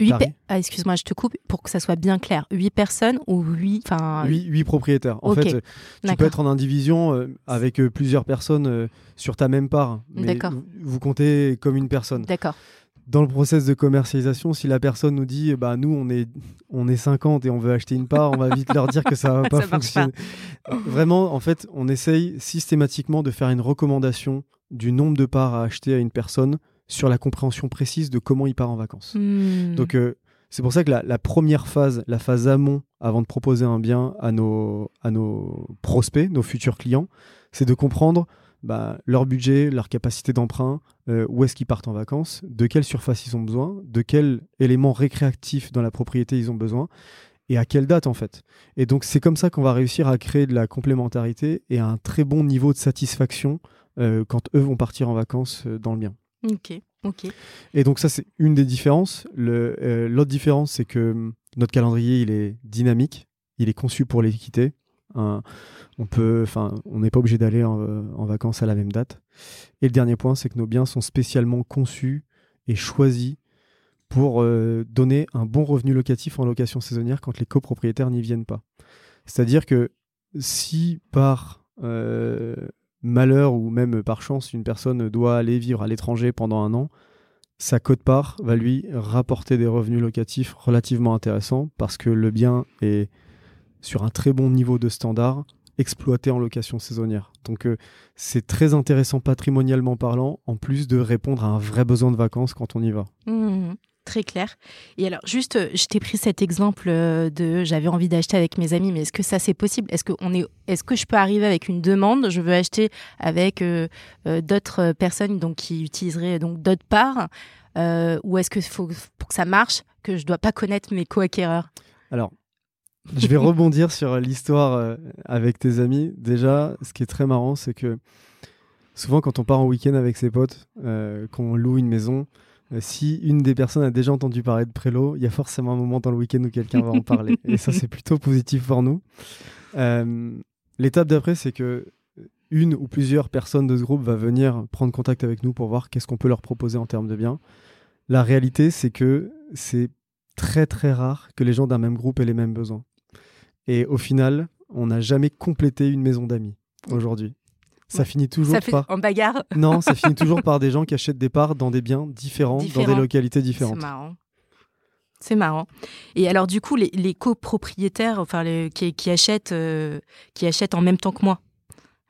Huit Paris. pe- ah, excuse-moi, je te coupe pour que ça soit bien clair. 8 personnes ou 8 enfin 8, propriétaires. En Ok, fait, euh, tu peux être en indivision euh, avec euh, plusieurs personnes euh, sur ta même part. Mais vous comptez comme une personne. D'accord. Dans le process de commercialisation, si la personne nous dit bah nous on est on est 50 et on veut acheter une part, on va vite leur dire que ça va pas Ça marche pas. fonctionner. Vraiment, en fait, on essaye systématiquement de faire une recommandation du nombre de parts à acheter à une personne sur la compréhension précise de comment il part en vacances. Hmm. Donc euh, c'est pour ça que la, la première phase, la phase amont, avant de proposer un bien à nos, à nos prospects, nos futurs clients, c'est de comprendre bah, leur budget, leur capacité d'emprunt, euh, où est-ce qu'ils partent en vacances, de quelle surface ils ont besoin, de quels éléments récréatifs dans la propriété ils ont besoin, et à quelle date en fait. Et donc c'est comme ça qu'on va réussir à créer de la complémentarité et un très bon niveau de satisfaction euh, quand eux vont partir en vacances euh, dans le bien. Ok, ok. Et donc ça, c'est une des différences. L'autre différence, c'est que hum, notre calendrier, il est dynamique, il est conçu pour l'équité. On peut, enfin, on n'est pas obligé d'aller en, en vacances à la même date. Et le dernier point, c'est que nos biens sont spécialement conçus et choisis pour euh, donner un bon revenu locatif en location saisonnière quand les copropriétaires n'y viennent pas. C'est-à-dire que si par euh, malheur ou même par chance, une personne doit aller vivre à l'étranger pendant un an, sa cote-part va lui rapporter des revenus locatifs relativement intéressants parce que le bien est sur un très bon niveau de standard exploité en location saisonnière. Donc euh, c'est très intéressant patrimonialement parlant, en plus de répondre à un vrai besoin de vacances quand on y va. Mmh très clair. Et alors, juste, euh, je t'ai pris cet exemple euh, de j'avais envie d'acheter avec mes amis, mais est-ce que ça c'est possible? Est-ce que on est, est-ce que je peux arriver avec une demande? Je veux acheter avec euh, d'autres personnes donc qui utiliseraient donc d'autres parts, ou est-ce que faut pour que ça marche que je dois pas connaître mes co-acquéreurs? Alors. Je vais rebondir sur l'histoire avec tes amis. Déjà, ce qui est très marrant, c'est que souvent quand on part en week-end avec ses potes, qu'on loue une maison, euh, si une des personnes a déjà entendu parler de Prélo, il y a forcément un moment dans le week-end où quelqu'un va en parler. Et ça, c'est plutôt positif pour nous. Euh, l'étape d'après, c'est que une ou plusieurs personnes de ce groupe va venir prendre contact avec nous pour voir qu'est-ce qu'on peut leur proposer en termes de biens. La réalité, c'est que c'est très très rare que les gens d'un même groupe aient les mêmes besoins. Et au final, on n'a jamais complété une maison d'amis aujourd'hui ça finit toujours par en bagarre. Non, ça finit toujours par des gens qui achètent des parts dans des biens différents, dans des localités différentes. C'est marrant. C'est marrant. Et alors du coup, les, copropriétaires, enfin les, qui, achètent, euh, qui achètent en même temps que moi,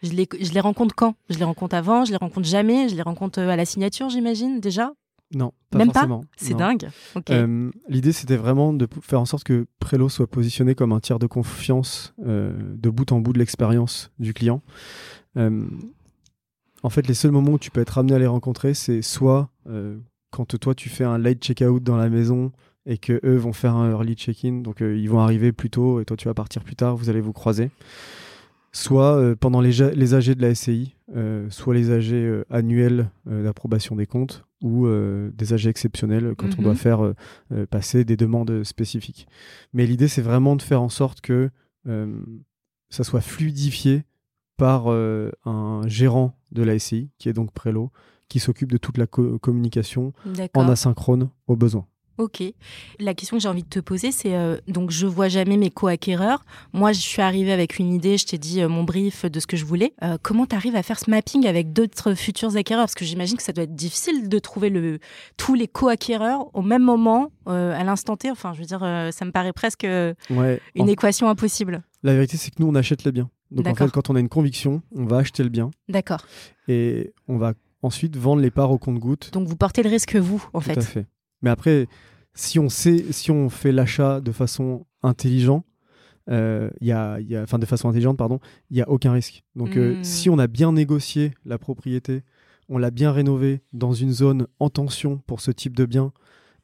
je les, je les rencontre quand? Je les rencontre avant, je les rencontre jamais, je les rencontre euh, à la signature, j'imagine déjà? Non, pas Même forcément. pas C'est dingue. Euh, l'idée, c'était vraiment de faire en sorte que Prélo soit positionné comme un tiers de confiance de bout en bout de l'expérience du client. Euh, en fait, les seuls moments où tu peux être amené à les rencontrer, c'est soit euh, quand toi tu fais un late check-out dans la maison et que eux vont faire un early check-in, donc euh, ils vont arriver plus tôt et toi tu vas partir plus tard, vous allez vous croiser. Soit pendant les, les, AG de la SCI, soit les AG annuels d'approbation des comptes ou des AG exceptionnels quand on doit mhm. faire passer des demandes spécifiques. Mais l'idée c'est vraiment de faire en sorte que ça soit fluidifié par euh, un gérant de la SCI, qui est donc Prélo, qui s'occupe de toute la communication en asynchrone aux besoins. Ok. La question que j'ai envie de te poser, c'est euh, donc je vois jamais mes co-acquéreurs. Moi, je suis arrivée avec une idée, je t'ai dit euh, mon brief de ce que je voulais. comment tu arrives à faire ce mapping avec d'autres futurs acquéreurs? Parce que j'imagine que ça doit être difficile de trouver le, tous les co-acquéreurs au même moment, à l'instant T. Enfin, je veux dire, ça me paraît presque une équation impossible. La vérité, c'est que nous, on achète les biens. Donc en fait, quand on a une conviction, on va acheter le bien. D'accord. Et on va ensuite vendre les parts au compte-goutte. Donc vous portez le risque vous, en fait. Tout à fait. Mais après, si on sait, si on fait l'achat de façon intelligente, euh, y a, y a, enfin de façon intelligente, pardon, il y a aucun risque. Donc euh, hmm. si on a bien négocié la propriété, on l'a bien rénové dans une zone en tension pour ce type de bien,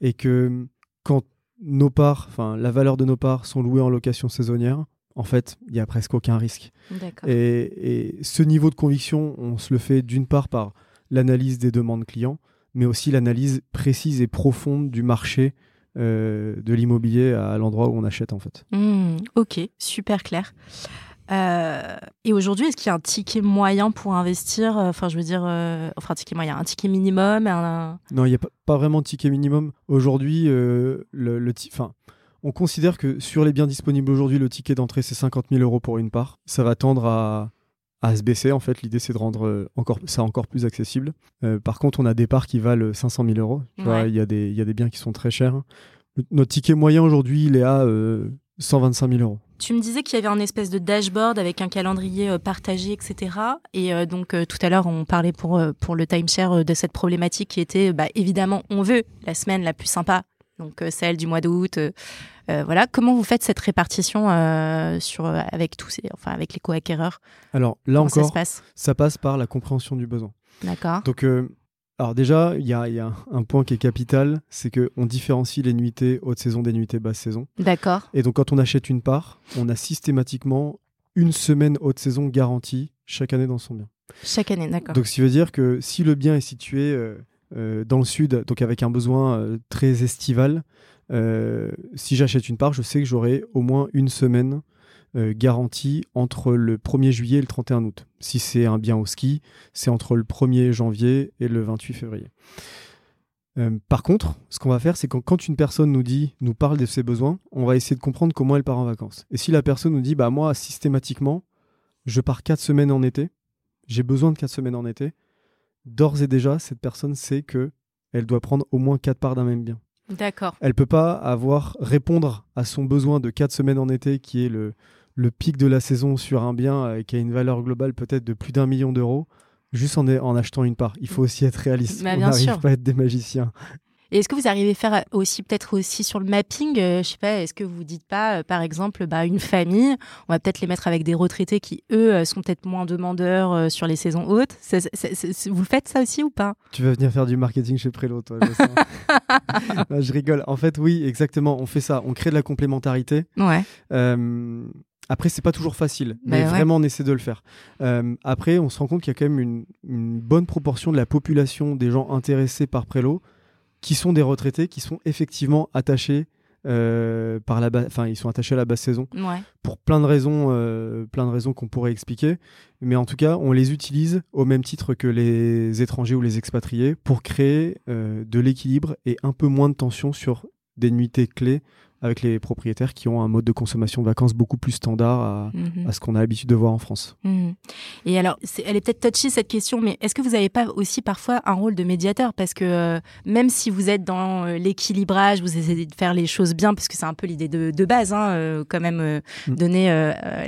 et que quand nos parts, enfin la valeur de nos parts sont louées en location saisonnière, en fait, il n'y a presque aucun risque. Et, ce niveau de conviction, on se le fait d'une part par l'analyse des demandes clients, mais aussi l'analyse précise et profonde du marché euh, de l'immobilier à l'endroit où on achète en fait. Mmh, ok, super clair. Euh, et aujourd'hui, est-ce qu'il y a un ticket moyen pour investir Enfin, je veux dire, euh, enfin, un ticket moyen, un ticket minimum Non, il n'y a pas, vraiment de ticket minimum. Aujourd'hui, le, le, enfin, on considère que sur les biens disponibles aujourd'hui, le ticket d'entrée, c'est 50 000 euros pour une part. Ça va tendre à, se baisser. En fait, l'idée, c'est de rendre euh, encore, ça encore plus accessible. Euh, par contre, on a des parts qui valent 500 000 euros. Il y, a des, y a des biens qui sont très chers. notre ticket moyen aujourd'hui, il est à 125 euh, 000 euros. Tu me disais qu'il y avait un espèce de dashboard avec un calendrier partagé, etc. Et donc tout à l'heure, on parlait pour, pour le timeshare de cette problématique qui était, bah, évidemment, on veut la semaine la plus sympa, donc celle du mois d'août, voilà, comment vous faites cette répartition euh, sur, avec tous ces, enfin avec les co-acquéreurs? Alors là encore, ça, passe par la compréhension du besoin. D'accord. Donc euh, alors déjà, il y a, y a, un point qui est capital, c'est qu'on différencie les nuitées haute saison des nuitées basse saison. D'accord. Et donc quand on achète une part, on a systématiquement une semaine haute saison garantie chaque année dans son bien. Chaque année, d'accord. Donc ce qui veut dire que si le bien est situé dans le sud, donc avec un besoin très estival, euh, si j'achète une part, je sais que j'aurai au moins une semaine euh, garantie entre le 1er juillet et le 31 août. Si c'est un bien au ski, c'est entre le 1er janvier et le 28 février. Euh, par contre, ce qu'on va faire, c'est quand, quand une personne nous dit, nous parle de ses besoins, on va essayer de comprendre comment elle part en vacances. Et si la personne nous dit, bah moi, systématiquement, je pars quatre semaines en été, j'ai besoin de quatre semaines en été, d'ores et déjà, cette personne sait que elle doit prendre au moins quatre parts d'un même bien. D'accord. Elle peut pas avoir répondre à son besoin de quatre semaines en été, qui est le, le pic de la saison sur un bien euh, qui a une valeur globale peut-être de plus d'un million d'euros, juste en, en achetant une part. Il faut aussi être réaliste. Bah, on n'arrive pas à être des magiciens. Et est-ce que vous arrivez à faire aussi, peut-être aussi sur le mapping, euh, je sais pas, est-ce que vous dites pas, euh, par exemple, bah, une famille, on va peut-être les mettre avec des retraités qui, eux, euh, sont peut-être moins demandeurs euh, sur les saisons hautes. Vous le faites ça aussi ou pas? Tu vas venir faire du marketing chez Prélo, toi. je sens. Non, je rigole. En fait, oui, exactement. On fait ça. On crée de la complémentarité. Ouais. Euh, après, c'est pas toujours facile, Bah mais ouais. vraiment, on essaie de le faire. Euh, après, on se rend compte qu'il y a quand même une, une bonne proportion de la population des gens intéressés par Prélo qui sont des retraités, qui sont effectivement attachés euh, par la, enfin, ils sont attachés à la basse saison Ouais. pour plein de raisons, euh, plein de raisons qu'on pourrait expliquer. Mais en tout cas, on les utilise au même titre que les étrangers ou les expatriés pour créer euh, de l'équilibre et un peu moins de tension sur des nuitées clés avec les propriétaires qui ont un mode de consommation de vacances beaucoup plus standard à, Mhm. à ce qu'on a l'habitude de voir en France. Mhm. Et alors, elle est peut-être touchy cette question, mais est-ce que vous n'avez pas aussi parfois un rôle de médiateur? Parce que euh, même si vous êtes dans euh, l'équilibrage, vous essayez de faire les choses bien, parce que c'est un peu l'idée de, de base, hein, euh, quand même Mm. donner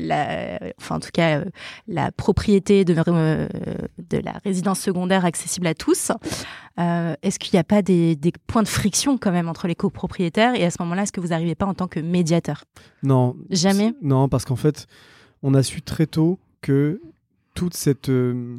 la, enfin en tout cas la propriété de, de la résidence secondaire accessible à tous. Euh, est-ce qu'il n'y a pas des, des points de friction quand même entre les copropriétaires Et à ce moment-là, est-ce que vous n'arrivez pas en tant que médiateur? Non. Jamais? Non, parce qu'en fait, on a su très tôt que toute cette, euh,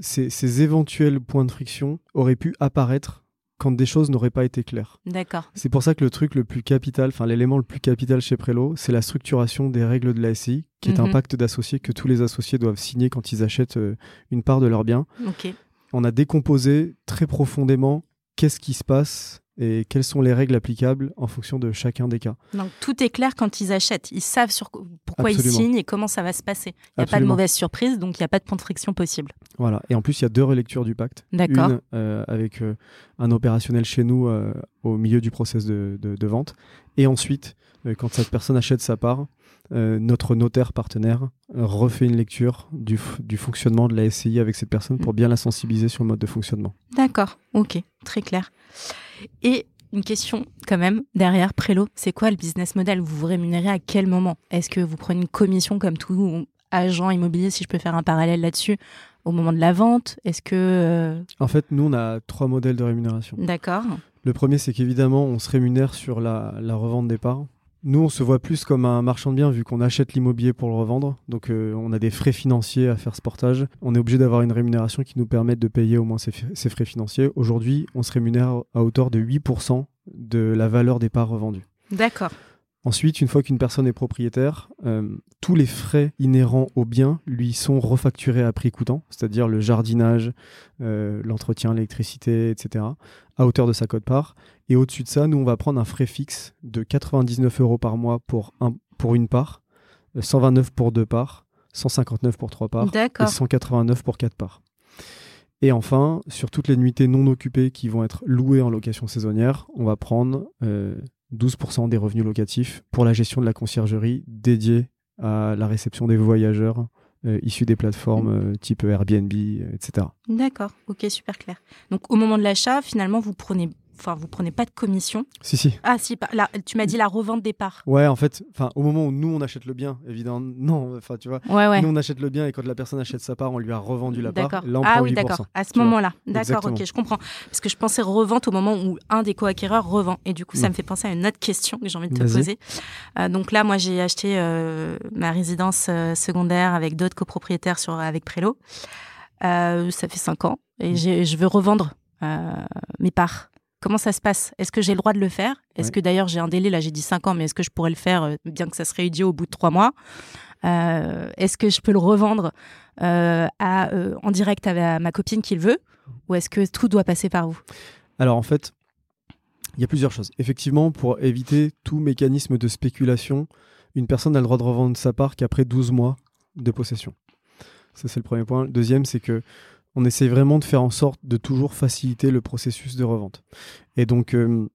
ces, ces éventuels points de friction auraient pu apparaître quand des choses n'auraient pas été claires. D'accord. C'est pour ça que le truc le plus capital, enfin l'élément le plus capital chez Prélo, c'est la structuration des règles de la SCI, qui est un Mhm. pacte d'associés que tous les associés doivent signer quand ils achètent euh, une part de leur bien. Ok. On a décomposé très profondément qu'est-ce qui se passe et quelles sont les règles applicables en fonction de chacun des cas. Donc tout est clair quand ils achètent. Ils savent sur pourquoi ils signent et comment ça va se passer. Il n'y a pas de mauvaise surprise, donc il n'y a pas de point de friction possible. Voilà. Et en plus, il y a deux relectures du pacte. D'accord. Une euh, avec euh, un opérationnel chez nous euh, au milieu du process de, de- de vente. Et ensuite, quand cette personne achète sa part, euh, notre notaire partenaire euh, refait une lecture du, fonctionnement de la SCI avec cette personne pour bien la sensibiliser sur le mode de fonctionnement. D'accord. Ok. Très clair. Et une question quand même derrière Prélo, c'est quoi le business model? Vous vous rémunérez à quel moment? Est-ce que vous prenez une commission comme tout agent immobilier, si je peux faire un parallèle là-dessus, au moment de la vente? Est-ce que euh, En fait, nous, on a trois modèles de rémunération. d'accord Le premier, c'est qu'évidemment, on se rémunère sur la, la revente des parts. Nous, on se voit plus comme un marchand de biens vu qu'on achète l'immobilier pour le revendre. Donc, euh, on a des frais financiers à faire ce portage. On est obligé d'avoir une rémunération qui nous permette de payer au moins ces, frais financiers. Aujourd'hui, on se rémunère à hauteur de 8% de la valeur des parts revendues. D'accord. Ensuite, une fois qu'une personne est propriétaire, euh, tous les frais inhérents au bien lui sont refacturés à prix coûtant, c'est-à-dire le jardinage, euh, l'entretien, l'électricité, etc., à hauteur de sa cote-part. Et au-dessus de ça, nous, on va prendre un frais fixe de 99 euros par mois pour, un, pour une part, euh, 129 pour deux parts, 159 pour trois parts et D'accord. 189 pour quatre parts. Et enfin, sur toutes les nuitées non occupées qui vont être louées en location saisonnière, on va prendre euh, 12% des revenus locatifs pour la gestion de la conciergerie dédiée à la réception des voyageurs euh, issus des plateformes euh, type Airbnb, euh, etc. D'accord. Ok, super clair. Donc au moment de l'achat, finalement, vous prenez, enfin, vous prenez pas de commission. Si, si. Ah si, là, tu m'as dit la revente des parts. Ouais, en fait, enfin, au moment où nous on achète le bien, évidemment, non, enfin, tu vois, Ouais, ouais. nous on achète le bien et quand la personne achète sa part, on lui a revendu la part. D'accord. Là, on Ah prend oui, 8%, d'accord. À ce moment-là. D'accord, ok, je comprends. Parce que je pensais revente au moment où un des co-acquéreurs revend. Et du coup, ça Non. me fait penser à une autre question que j'ai envie de te poser. Euh, donc là, moi, j'ai acheté euh, ma résidence euh, secondaire avec d'autres copropriétaires sur, avec Prélo. Ça fait cinq ans. Mm. Et j'ai- je veux revendre mes parts. Comment ça se passe? Est-ce que j'ai le droit de le faire? Est-ce Ouais. que d'ailleurs j'ai un délai? Là, j'ai dit cinq ans, mais est-ce que je pourrais le faire, euh, bien que ça serait idiot au bout de trois mois? Euh, Est-ce que je peux le revendre euh, à, euh, en direct à ma copine qui le veut? Ou est-ce que tout doit passer par vous? Alors en fait, il y a plusieurs choses. Effectivement, pour éviter tout mécanisme de spéculation, une personne a le droit de revendre sa part qu'après 12 mois de possession. Ça, c'est le premier point. Le deuxième, c'est que on essaye vraiment de faire en sorte de toujours faciliter le processus de revente. Et donc, euh,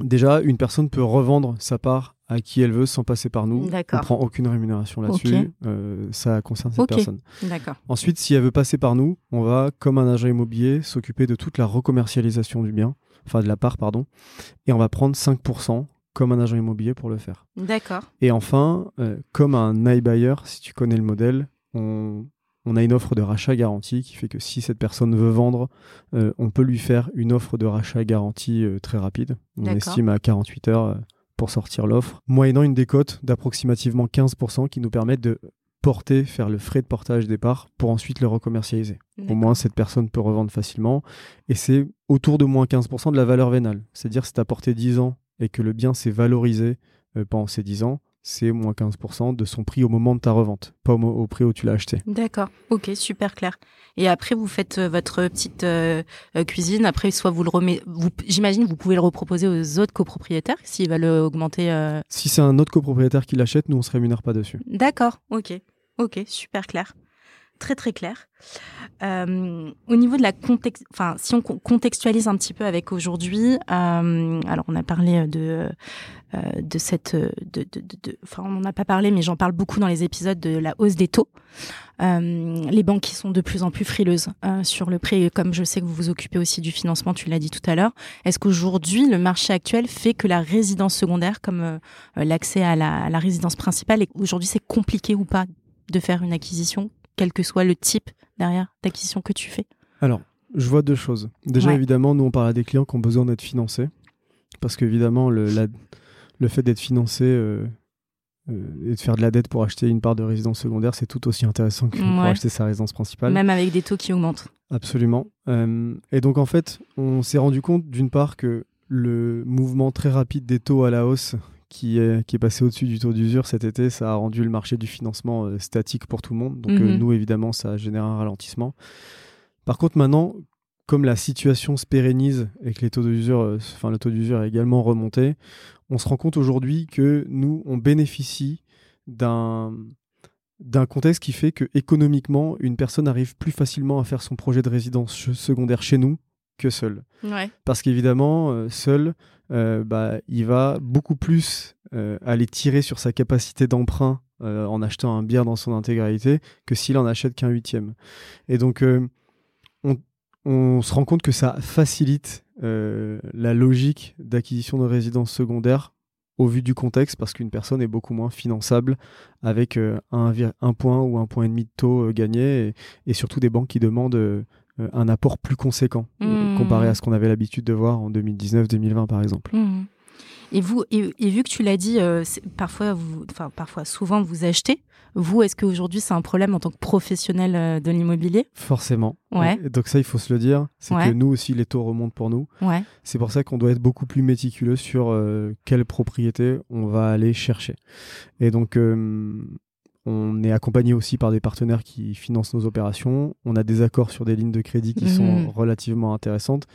déjà, une personne peut revendre sa part à qui elle veut sans passer par nous. On prend aucune rémunération là-dessus. Euh, ça concerne cette Ok. personne. D'accord. Ensuite, si elle veut passer par nous, on va, comme un agent immobilier, s'occuper de toute la recommercialisation du bien, enfin de la part, pardon, et on va prendre 5% comme un agent immobilier pour le faire. D'accord. Et enfin, euh, comme un iBuyer, si tu connais le modèle, on, on a une offre de rachat garantie qui fait que si cette personne veut vendre, euh, on peut lui faire une offre de rachat garantie euh, très rapide. On estime à 48 heures euh, pour sortir l'offre, moyennant une décote d'approximativement 15% qui nous permet de porter, faire le frais de portage des parts pour ensuite le recommercialiser. Au moins, cette personne peut revendre facilement. Et c'est autour de moins 15% de la valeur vénale. C'est-à-dire, si tu as porté 10 ans et que le bien s'est valorisé pendant ces 10 ans, c'est moins 15% de son prix au moment de ta revente, pas au, prix où tu l'as acheté. D'accord. Ok, super clair. Et après, vous faites euh, votre petite euh, euh, cuisine. Après, soit vous le remettez. J'imagine, vous pouvez le reproposer aux autres copropriétaires s'ils veulent augmenter. euh, Si c'est un autre copropriétaire qui l'achète, nous, on se rémunère pas dessus. D'accord. Ok. Ok, super clair. Très très clair. Euh, au niveau de la contexte, enfin, si on con- contextualise un petit peu avec aujourd'hui, euh, alors on a parlé de euh, de cette, enfin, on n'en a pas parlé, mais j'en parle beaucoup dans les épisodes de la hausse des taux. Les banques qui sont de plus en plus frileuses sur le prix, et comme je sais que vous vous occupez aussi du financement, tu l'as dit tout à l'heure. Est-ce qu'aujourd'hui le marché actuel fait que la résidence secondaire, comme l'accès à la, à la résidence principale, aujourd'hui c'est compliqué ou pas de faire une acquisition, quel que soit le type derrière d'acquisition que tu fais Alors, je vois deux choses. Déjà, Ouais. évidemment, nous, on parle à des clients qui ont besoin d'être financés. Parce qu'évidemment, le, la- le fait d'être financé euh, euh, et de faire de la dette pour acheter une part de résidence secondaire, c'est tout aussi intéressant que pour Ouais. acheter sa résidence principale. Même avec des taux qui augmentent. Absolument. Euh, et donc, en fait, on s'est rendu compte, d'une part, que le mouvement très rapide des taux à la hausse qui est, qui est passé au-dessus du taux d'usure cet été, ça a rendu le marché du financement euh, statique pour tout le monde. Donc, euh, Mhm. nous, évidemment, ça a généré un ralentissement. Par contre, maintenant, comme la situation se pérennise et que les taux d'usure, euh, enfin, le taux d'usure est également remonté, on se rend compte aujourd'hui que nous, on bénéficie d'un d'un contexte qui fait que économiquement, une personne arrive plus facilement à faire son projet de résidence secondaire chez nous que seul. Ouais. Parce qu'évidemment, euh, seul, euh, bah, il va beaucoup plus euh, aller tirer sur sa capacité d'emprunt euh, en achetant un bien dans son intégralité que s'il en achète qu'un huitième. Et donc, on, se rend compte que ça facilite la logique d'acquisition de résidence secondaire au vu du contexte parce qu'une personne est beaucoup moins finançable avec un, point ou un point et demi de taux gagné et, surtout des banques qui demandent un apport plus conséquent euh, Mmh. comparé à ce qu'on avait l'habitude de voir en 2019-2020 par exemple. Mhm. Et vous, et, et vu que tu l'as dit, euh, parfois, vous, enfin parfois, souvent vous achetez. Vous, est-ce qu'aujourd'hui c'est un problème en tant que professionnel euh, de l'immobilier? Forcément. Ouais. Donc ça, il faut se le dire, c'est Ouais. que nous aussi, les taux remontent pour nous. Ouais. C'est pour ça qu'on doit être beaucoup plus méticuleux sur euh, quelle propriété on va aller chercher. Et donc, euh, on est accompagné aussi par des partenaires qui financent nos opérations. On a des accords sur des lignes de crédit qui Mhm. sont relativement intéressantes,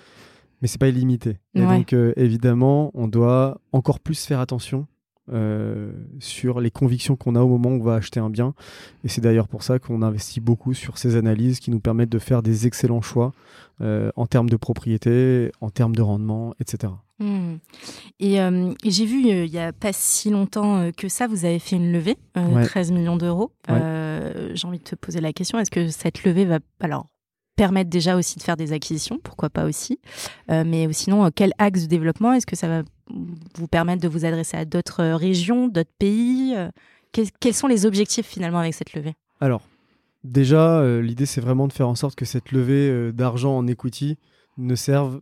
mais c'est pas illimité. Et donc, euh, évidemment, on doit encore plus faire attention. Euh, sur les convictions qu'on a au moment où on va acheter un bien. Et c'est d'ailleurs pour ça qu'on investit beaucoup sur ces analyses qui nous permettent de faire des excellents choix euh, en termes de propriété, en termes de rendement, etc. Et, euh, et j'ai vu euh, il y a pas si longtemps euh, que ça, vous avez fait une levée, euh, Ouais. 13 millions d'euros. Ouais. Euh, j'ai envie de te poser la question est-ce que cette levée va alors permettre déjà aussi de faire des acquisitions, pourquoi pas aussi, Euh, mais sinon euh, quel axe de développement est-ce que ça va vous permettre de vous adresser à d'autres euh, régions, d'autres pays euh, quels, sont les objectifs finalement avec cette levée? Alors, déjà, euh, l'idée, c'est vraiment de faire en sorte que cette levée euh, d'argent en equity ne serve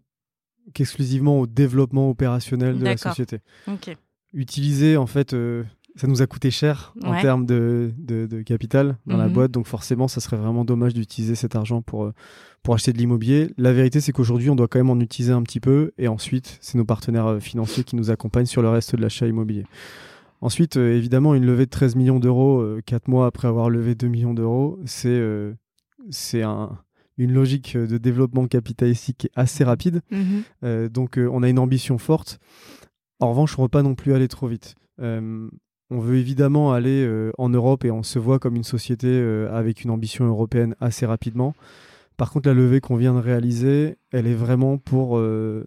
qu'exclusivement au développement opérationnel de la société. Utiliser, en fait, euh, ça nous a coûté cher en termes de, de- de capital dans la Mhm. boîte, donc forcément, ça serait vraiment dommage d'utiliser cet argent pour, pour acheter de l'immobilier. La vérité, c'est qu'aujourd'hui, on doit quand même en utiliser un petit peu, et ensuite, c'est nos partenaires euh, financiers qui nous accompagnent sur le reste de l'achat immobilier. Ensuite, euh, évidemment, une levée de 13 millions d'euros, 4 mois après avoir levé 2 millions d'euros, c'est euh, un- une logique de développement capitalistique qui est assez rapide. Mhm. Euh, donc, euh, on a une ambition forte. En revanche, on ne veut pas non plus aller trop vite. Euh, on veut évidemment aller euh, en Europe et on se voit comme une société euh, avec une ambition européenne assez rapidement. Par contre, la levée qu'on vient de réaliser, elle est vraiment pour, euh,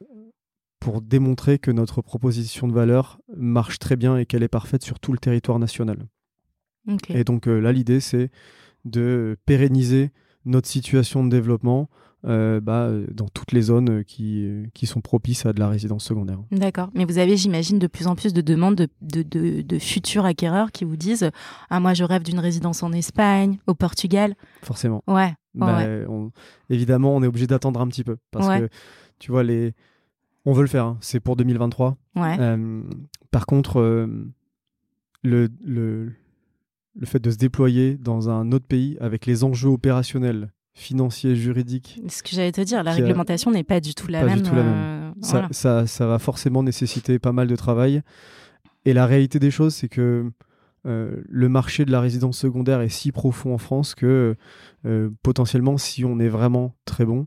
pour démontrer que notre proposition de valeur marche très bien et qu'elle est parfaite sur tout le territoire national. Et donc euh, là, l'idée, c'est de pérenniser notre situation de développement euh, bah, dans toutes les zones qui, qui sont propices à de la résidence secondaire. D'accord. Mais vous avez, j'imagine, de plus en plus de demandes de, de, de- de futurs acquéreurs qui vous disent Ah, moi, je rêve d'une résidence en Espagne, au Portugal. Forcément. Ouais. Bah, ouais. on- évidemment, on est obligé d'attendre un petit peu. Parce Ouais. que, tu vois, les... on veut le faire. hein. C'est pour 2023. Ouais. Euh, par contre, euh, le, le, le fait de se déployer dans un autre pays avec les enjeux opérationnels, financiers, juridiques, Ce que j'allais te dire, la a- réglementation n'est pas du tout la Pas du même. tout la même. euh, ça, voilà. ça, ça va forcément nécessiter pas mal de travail. Et la réalité des choses, c'est que euh, le marché de la résidence secondaire est si profond en France que euh, potentiellement, si on est vraiment très bon,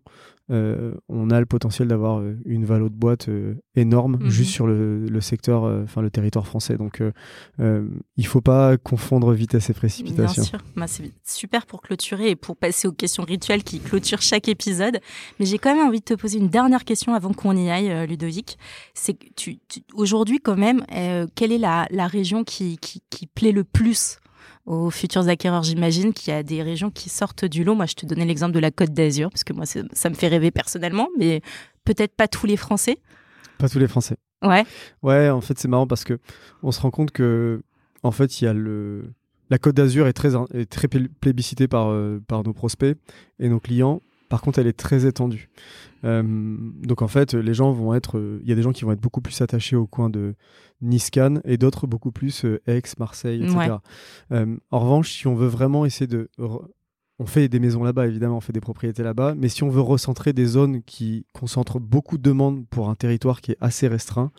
on a le potentiel d'avoir euh, une valo de boîte euh, énorme Mhm. juste sur le, le secteur, euh, enfin le territoire français. Donc, euh, euh, il faut pas confondre vitesse et Bien précipitation. sûr. Bah, c'est super pour clôturer et pour passer aux questions rituelles qui clôturent chaque épisode. Mais j'ai quand même envie de te poser une dernière question avant qu'on y aille, euh, Ludovic. C'est que tu, tu- aujourd'hui, quand même, euh, quelle est la, la région qui, qui, qui plaît le plus aux futurs acquéreurs J'imagine qu'il y a des régions qui sortent du lot. Moi, je te donnais l'exemple de la Côte d'Azur, parce que moi, ça me fait rêver personnellement, mais peut-être pas tous les Français. Pas tous les Français. Ouais. Ouais, en fait, c'est marrant parce que on se rend compte que, en fait, il y a le. La Côte d'Azur est très, est très pl- plébiscitée par, euh, par nos prospects et nos clients. Par contre, elle est très étendue. Euh, donc, en fait, les gens vont être. euh, Il y a des gens qui vont être beaucoup plus attachés au coin de Nice-Cannes et d'autres beaucoup plus euh, Aix, Marseille, etc. Ouais. En revanche, si on veut vraiment essayer de. On fait des maisons là-bas, évidemment, on fait des propriétés là-bas, mais si on veut recentrer des zones qui concentrent beaucoup de demandes pour un territoire qui est assez restreint,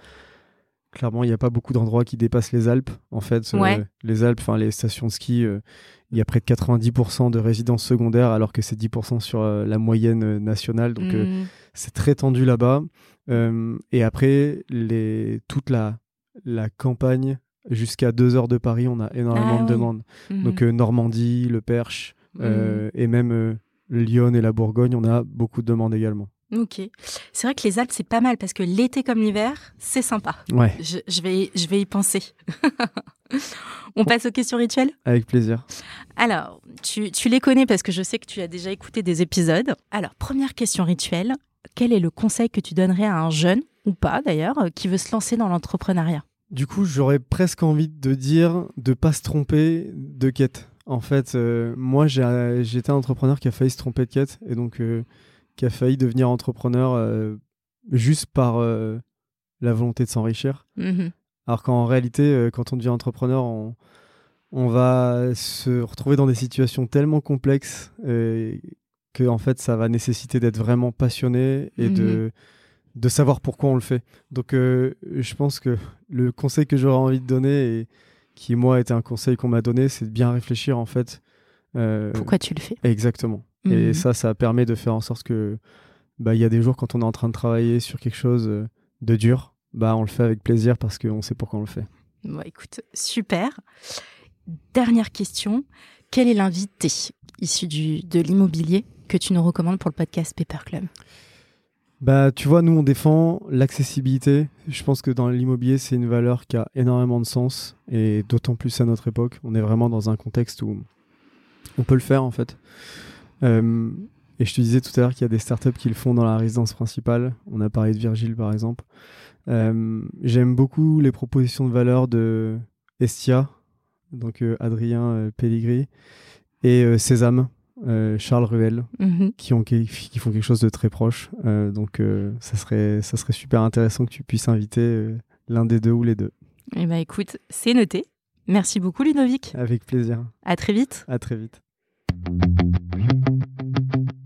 clairement, il n'y a pas beaucoup d'endroits qui dépassent les Alpes. En fait, euh, les Alpes, enfin les stations de ski, euh, il y a près de 90% de résidences secondaires, alors que c'est 10% sur euh, la moyenne nationale. Donc, euh, Mm. c'est très tendu là-bas. Et après, les, toute la, la campagne jusqu'à 2 heures de Paris, on a énormément Ah de oui. demandes. Mhm. Donc, Normandie, le Perche, euh, et même Lyon et la Bourgogne, on a beaucoup de demandes également. Ok. C'est vrai que les Alpes, c'est pas mal parce que l'été comme l'hiver, c'est sympa. Ouais, Je, je vais, je vais y penser. On passe aux questions rituelles? Avec plaisir. Alors, tu, tu les connais parce que je sais que tu as déjà écouté des épisodes. Alors, première question rituelle. Quel est le conseil que tu donnerais à un jeune, ou pas d'ailleurs, euh, qui veut se lancer dans l'entrepreneuriat? Du coup, j'aurais presque envie de dire de pas se tromper de quête. En fait, euh, moi, j'ai- j'étais un entrepreneur qui a failli se tromper de quête et donc euh, qui a failli devenir entrepreneur euh, juste par euh, la volonté de s'enrichir. Mhm. Alors qu'en réalité, euh, quand on devient entrepreneur, on, on va se retrouver dans des situations tellement complexes que en fait, ça va nécessiter d'être vraiment passionné et de, de savoir pourquoi on le fait. Donc, euh, je pense que le conseil que j'aurais envie de donner et qui moi était un conseil qu'on m'a donné, c'est de bien réfléchir en fait. euh, Pourquoi tu le fais? Exactement. Mhm. Et ça, ça permet de faire en sorte que bah il y a des jours quand on est en train de travailler sur quelque chose euh, de dur, bah on le fait avec plaisir parce qu'on sait pourquoi on le fait. Bon, écoute, super. Dernière question. Quel est l'invité issu du, de l'immobilier que tu nous recommandes pour le podcast Paper Club? Bah, tu vois, nous, on défend l'accessibilité. Je pense que dans l'immobilier, c'est une valeur qui a énormément de sens, et d'autant plus à notre époque. On est vraiment dans un contexte où on peut le faire, en fait. Euh, et je te disais tout à l'heure qu'il y a des startups qui le font dans la résidence principale. On a parlé de Virgile, par exemple. Euh, J'aime beaucoup les propositions de valeur de Estia, donc euh, Adrien Pelligri, et Sésame, Charles Ruel Mhm. qui, ont, qui, qui font quelque chose de très proche. Donc, ça, serait, ça serait super intéressant que tu puisses inviter l'un des deux ou les deux. Eh ben, écoute, c'est noté. Merci beaucoup, Ludovic. Avec plaisir. À très vite. À très vite.